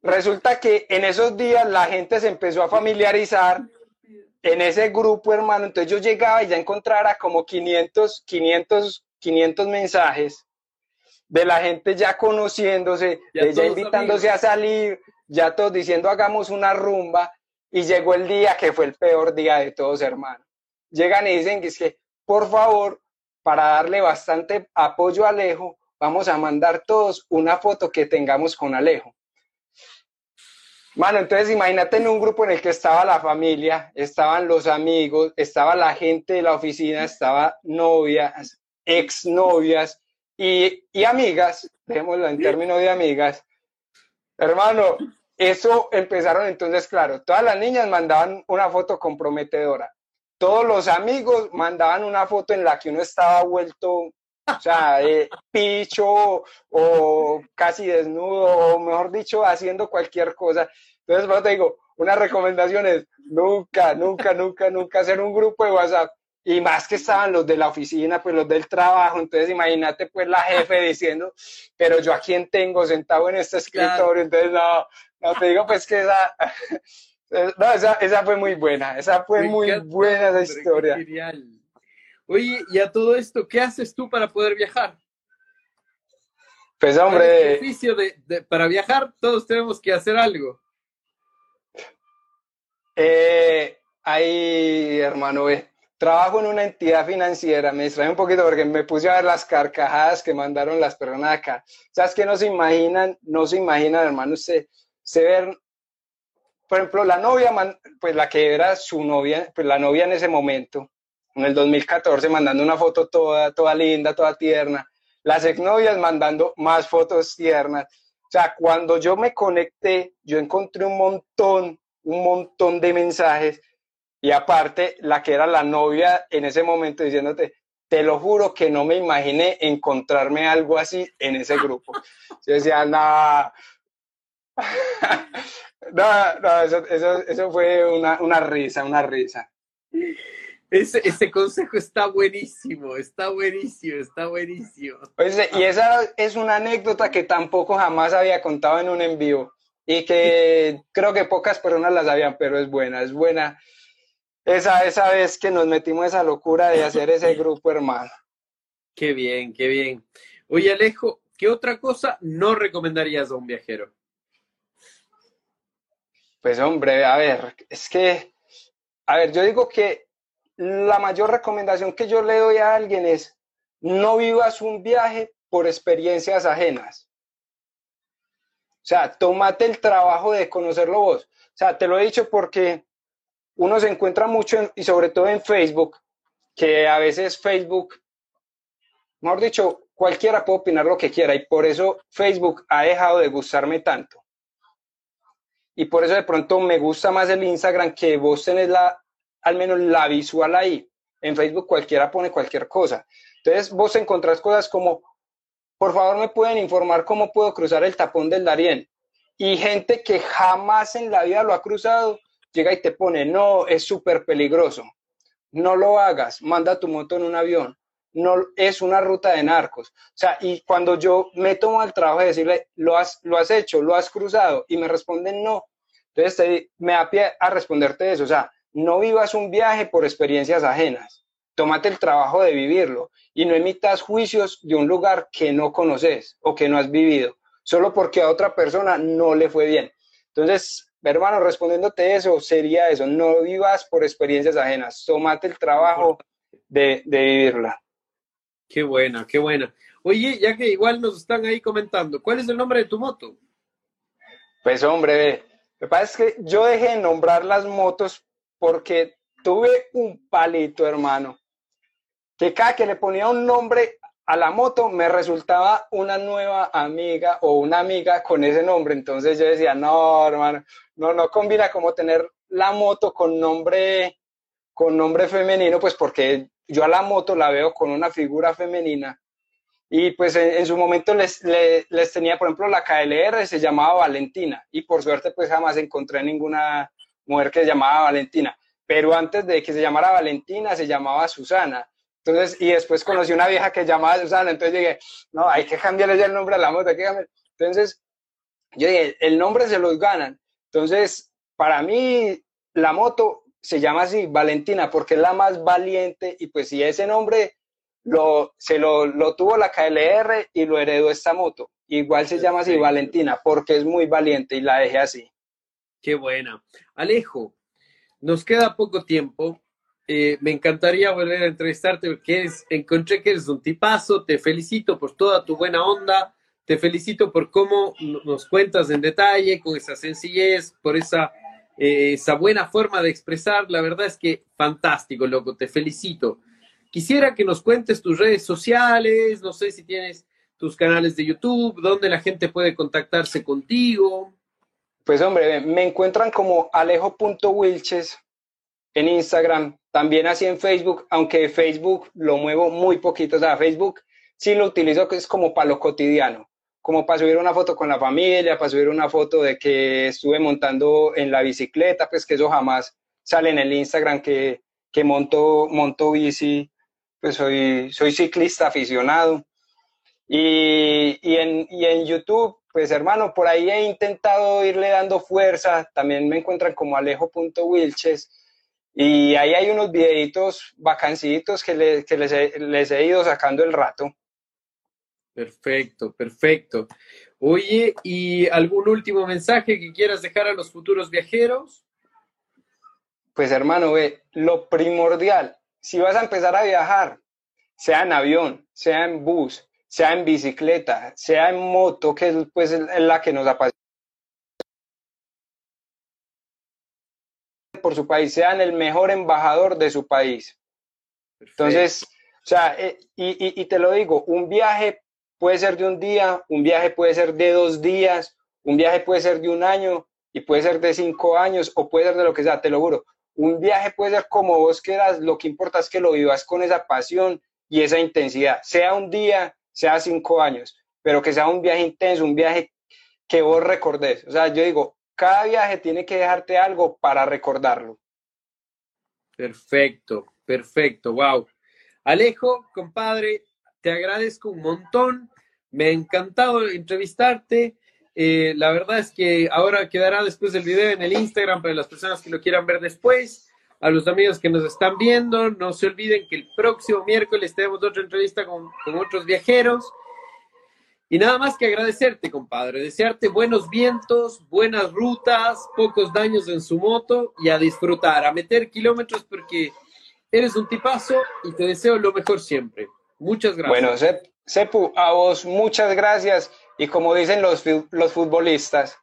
Resulta que en esos días la gente se empezó a familiarizar en ese grupo, hermano. Entonces yo llegaba y ya encontrara como 500, 500, 500 mensajes de la gente ya conociéndose, ya, de ya invitándose a salir, ya todos diciendo hagamos una rumba. Y llegó el día que fue el peor día de todos, hermano. Llegan y dicen que es que, por favor, para darle bastante apoyo a Alejo, vamos a mandar todos una foto que tengamos con Alejo. Mano, entonces imagínate en un grupo en el que estaba la familia, estaban los amigos, estaba la gente de la oficina, estaba novias, exnovias y, y amigas, dejémoslo en términos de amigas. Hermano, eso empezaron entonces, claro, todas las niñas mandaban una foto comprometedora. Todos los amigos mandaban una foto en la que uno estaba vuelto, o sea, picho o casi desnudo, o mejor dicho, haciendo cualquier cosa. Entonces, bueno, te digo, una recomendación es nunca, nunca, nunca, nunca hacer un grupo de WhatsApp. Y más que estaban los de la oficina, pues los del trabajo. Entonces, imagínate, pues la jefe diciendo, pero yo a quién tengo sentado en este escritorio. Entonces, no, no, te digo pues que esa, <laughs> no, esa, esa fue muy buena, esa fue muy buena esa historia. Oye, y a todo esto, ¿qué haces tú para poder viajar? Pues hombre... De, para viajar todos tenemos que hacer algo. Eh, ahí, hermano, eh, trabajo en una entidad financiera, me distrae un poquito porque me puse a ver las carcajadas que mandaron las personas acá. ¿Sabes que no se imaginan, no se imaginan, hermano, usted se ven, por ejemplo, la novia, pues la que era su novia, pues la novia en ese momento, en el 2014, mandando una foto toda, toda linda, toda tierna, las exnovias mandando más fotos tiernas. O sea, cuando yo me conecté, yo encontré un montón, un montón de mensajes y aparte la que era la novia en ese momento diciéndote, te lo juro que no me imaginé encontrarme algo así en ese grupo. Yo decía, nada, <laughs> no, no, eso, fue una, risa, una risa. Ese, ese, consejo está buenísimo, está buenísimo, está buenísimo. y esa es una anécdota que tampoco jamás había contado en un envío y que <laughs> creo que pocas personas la sabían, pero es buena, es buena. Esa, esa vez que nos metimos esa locura de hacer ese <laughs> grupo, hermano. Qué bien, qué bien. Oye, Alejo, ¿qué otra cosa no recomendarías a un viajero? Pues hombre, a ver, es que, a ver, yo digo que la mayor recomendación que yo le doy a alguien es no vivas un viaje por experiencias ajenas. O sea, tómate el trabajo de conocerlo vos. O sea, te lo he dicho porque uno se encuentra mucho, y sobre todo en Facebook, que a veces Facebook, mejor dicho, cualquiera puede opinar lo que quiera y por eso Facebook ha dejado de gustarme tanto y por eso de pronto me gusta más el Instagram que vos tenés la, al menos la visual ahí. En Facebook cualquiera pone cualquier cosa. Entonces vos encontrás cosas como, por favor me pueden informar cómo puedo cruzar el tapón del Darién. Y gente que jamás en la vida lo ha cruzado, llega y te pone, no, es súper peligroso. No lo hagas, manda tu moto en un avión. No es una ruta de narcos. O sea, y cuando yo me tomo el trabajo de decirle, lo has, lo has hecho, lo has cruzado, y me responden no, entonces me da pie a responderte eso. O sea, no vivas un viaje por experiencias ajenas. Tómate el trabajo de vivirlo y no emitas juicios de un lugar que no conoces o que no has vivido, solo porque a otra persona no le fue bien. Entonces, hermano, respondiéndote eso, sería eso, no vivas por experiencias ajenas, tómate el trabajo de, de vivirla. Qué buena, qué buena. Oye, ya que igual nos están ahí comentando, ¿cuál es el nombre de tu moto? Pues hombre, lo que pasa es que yo dejé de nombrar las motos porque tuve un palito, hermano, que cada que le ponía un nombre a la moto me resultaba una nueva amiga o una amiga con ese nombre. Entonces yo decía, no, hermano, no, no combina como tener la moto con nombre, con nombre femenino, pues porque yo a la moto la veo con una figura femenina. Y pues en, su momento les, les, tenía, por ejemplo, la KLR se llamaba Valentina y por suerte pues jamás encontré ninguna mujer que se llamaba Valentina. Pero antes de que se llamara Valentina se llamaba Susana. Entonces, y después conocí una vieja que se llamaba Susana, entonces dije, no, hay que cambiarle ya el nombre a la moto. Entonces, yo dije, el nombre se los ganan. Entonces, para mí, la moto se llama así, Valentina, porque es la más valiente y pues si ese nombre lo, se lo, lo tuvo la KLR y lo heredó esta moto, igual se llama así, Valentina, porque es muy valiente y la dejé así. Qué buena. Alejo, nos queda poco tiempo. Eh, me encantaría volver a entrevistarte porque encontré que eres un tipazo. Te felicito por toda tu buena onda. Te felicito por cómo nos cuentas en detalle, con esa sencillez, por esa, eh, esa buena forma de expresar. La verdad es que fantástico, loco. Te felicito. Quisiera que nos cuentes tus redes sociales. No sé si tienes tus canales de YouTube, donde la gente puede contactarse contigo. Pues hombre, me encuentran como alejo.wilches en Instagram, también así en Facebook, aunque Facebook lo muevo muy poquito, o sea, Facebook sí lo utilizo que es como para lo cotidiano, como para subir una foto con la familia, para subir una foto de que estuve montando en la bicicleta, pues que eso jamás sale en el Instagram que, que monto, monto bici, pues soy, soy ciclista aficionado. Y, y, en, y en YouTube, pues hermano, por ahí he intentado irle dando fuerza, también me encuentran como alejo.wilches y ahí hay unos videitos vacancitos que, les, he, ido sacando el rato. Perfecto, perfecto. Oye, ¿y algún último mensaje que quieras dejar a los futuros viajeros? Pues hermano, ve, lo primordial, si vas a empezar a viajar, sea en avión, sea en bus, sea en bicicleta, sea en moto, que es pues, la que nos apasiona por su país, sean el mejor embajador de su país. Entonces, o sea, eh, y, te lo digo, un viaje puede ser de un día, un viaje puede ser de dos días, un viaje puede ser de un año y puede ser de cinco años o puede ser de lo que sea, te lo juro. Un viaje puede ser como vos quieras, lo que importa es que lo vivas con esa pasión y esa intensidad, sea un día, sea cinco años, pero que sea un viaje intenso, un viaje que vos recordes. O sea, yo digo, cada viaje tiene que dejarte algo para recordarlo. Perfecto, perfecto, wow. Alejo, compadre, te agradezco un montón. Me ha encantado entrevistarte. Eh, la verdad es que ahora quedará después del video en el Instagram para las personas que lo quieran ver después. A los amigos que nos están viendo, no se olviden que el próximo miércoles tenemos otra entrevista con, con otros viajeros. Y nada más que agradecerte, compadre, desearte buenos vientos, buenas rutas, pocos daños en su moto y a disfrutar, a meter kilómetros porque eres un tipazo y te deseo lo mejor siempre. Muchas gracias. Bueno, Sepu, a vos muchas gracias y como dicen los, los futbolistas,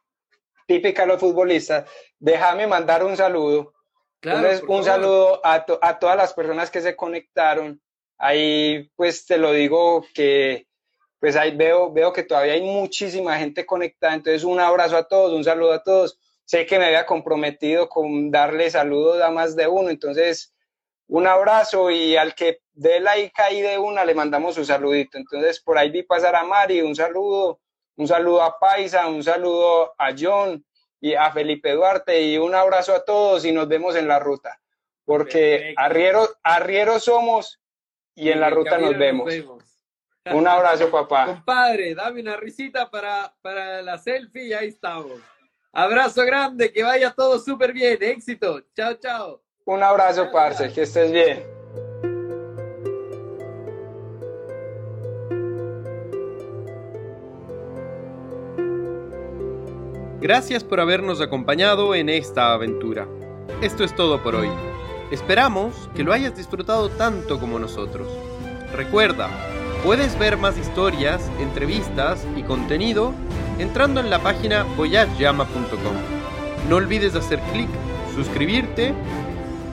típica los futbolistas, déjame mandar un saludo. Entonces, un saludo a, a todas las personas que se conectaron. Ahí pues te lo digo que pues ahí veo, veo que todavía hay muchísima gente conectada. Entonces, un abrazo a todos, un saludo a todos. Sé que me había comprometido con darle saludos a más de uno, entonces un abrazo y al que dé like ahí de una le mandamos un saludito. Entonces, por ahí vi pasar a Mari, un saludo, un saludo a Paisa, un saludo a John y a Felipe Duarte y un abrazo a todos y nos vemos en la ruta. Porque arrieros, arrieros somos y en la ruta nos vemos. Un abrazo, papá. <laughs> Compadre, dame una risita para, para la selfie y ahí estamos. Abrazo grande, que vaya todo súper bien. Éxito. Chao, chao. Un abrazo, parce, que estés bien. Gracias por habernos acompañado en esta aventura. Esto es todo por hoy. Esperamos que lo hayas disfrutado tanto como nosotros. Recuerda, Puedes ver más historias, entrevistas y contenido entrando en la página voyageyama.com. No olvides hacer clic, suscribirte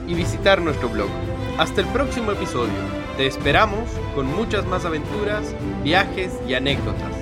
y visitar nuestro blog. Hasta el próximo episodio. Te esperamos con muchas más aventuras, viajes y anécdotas.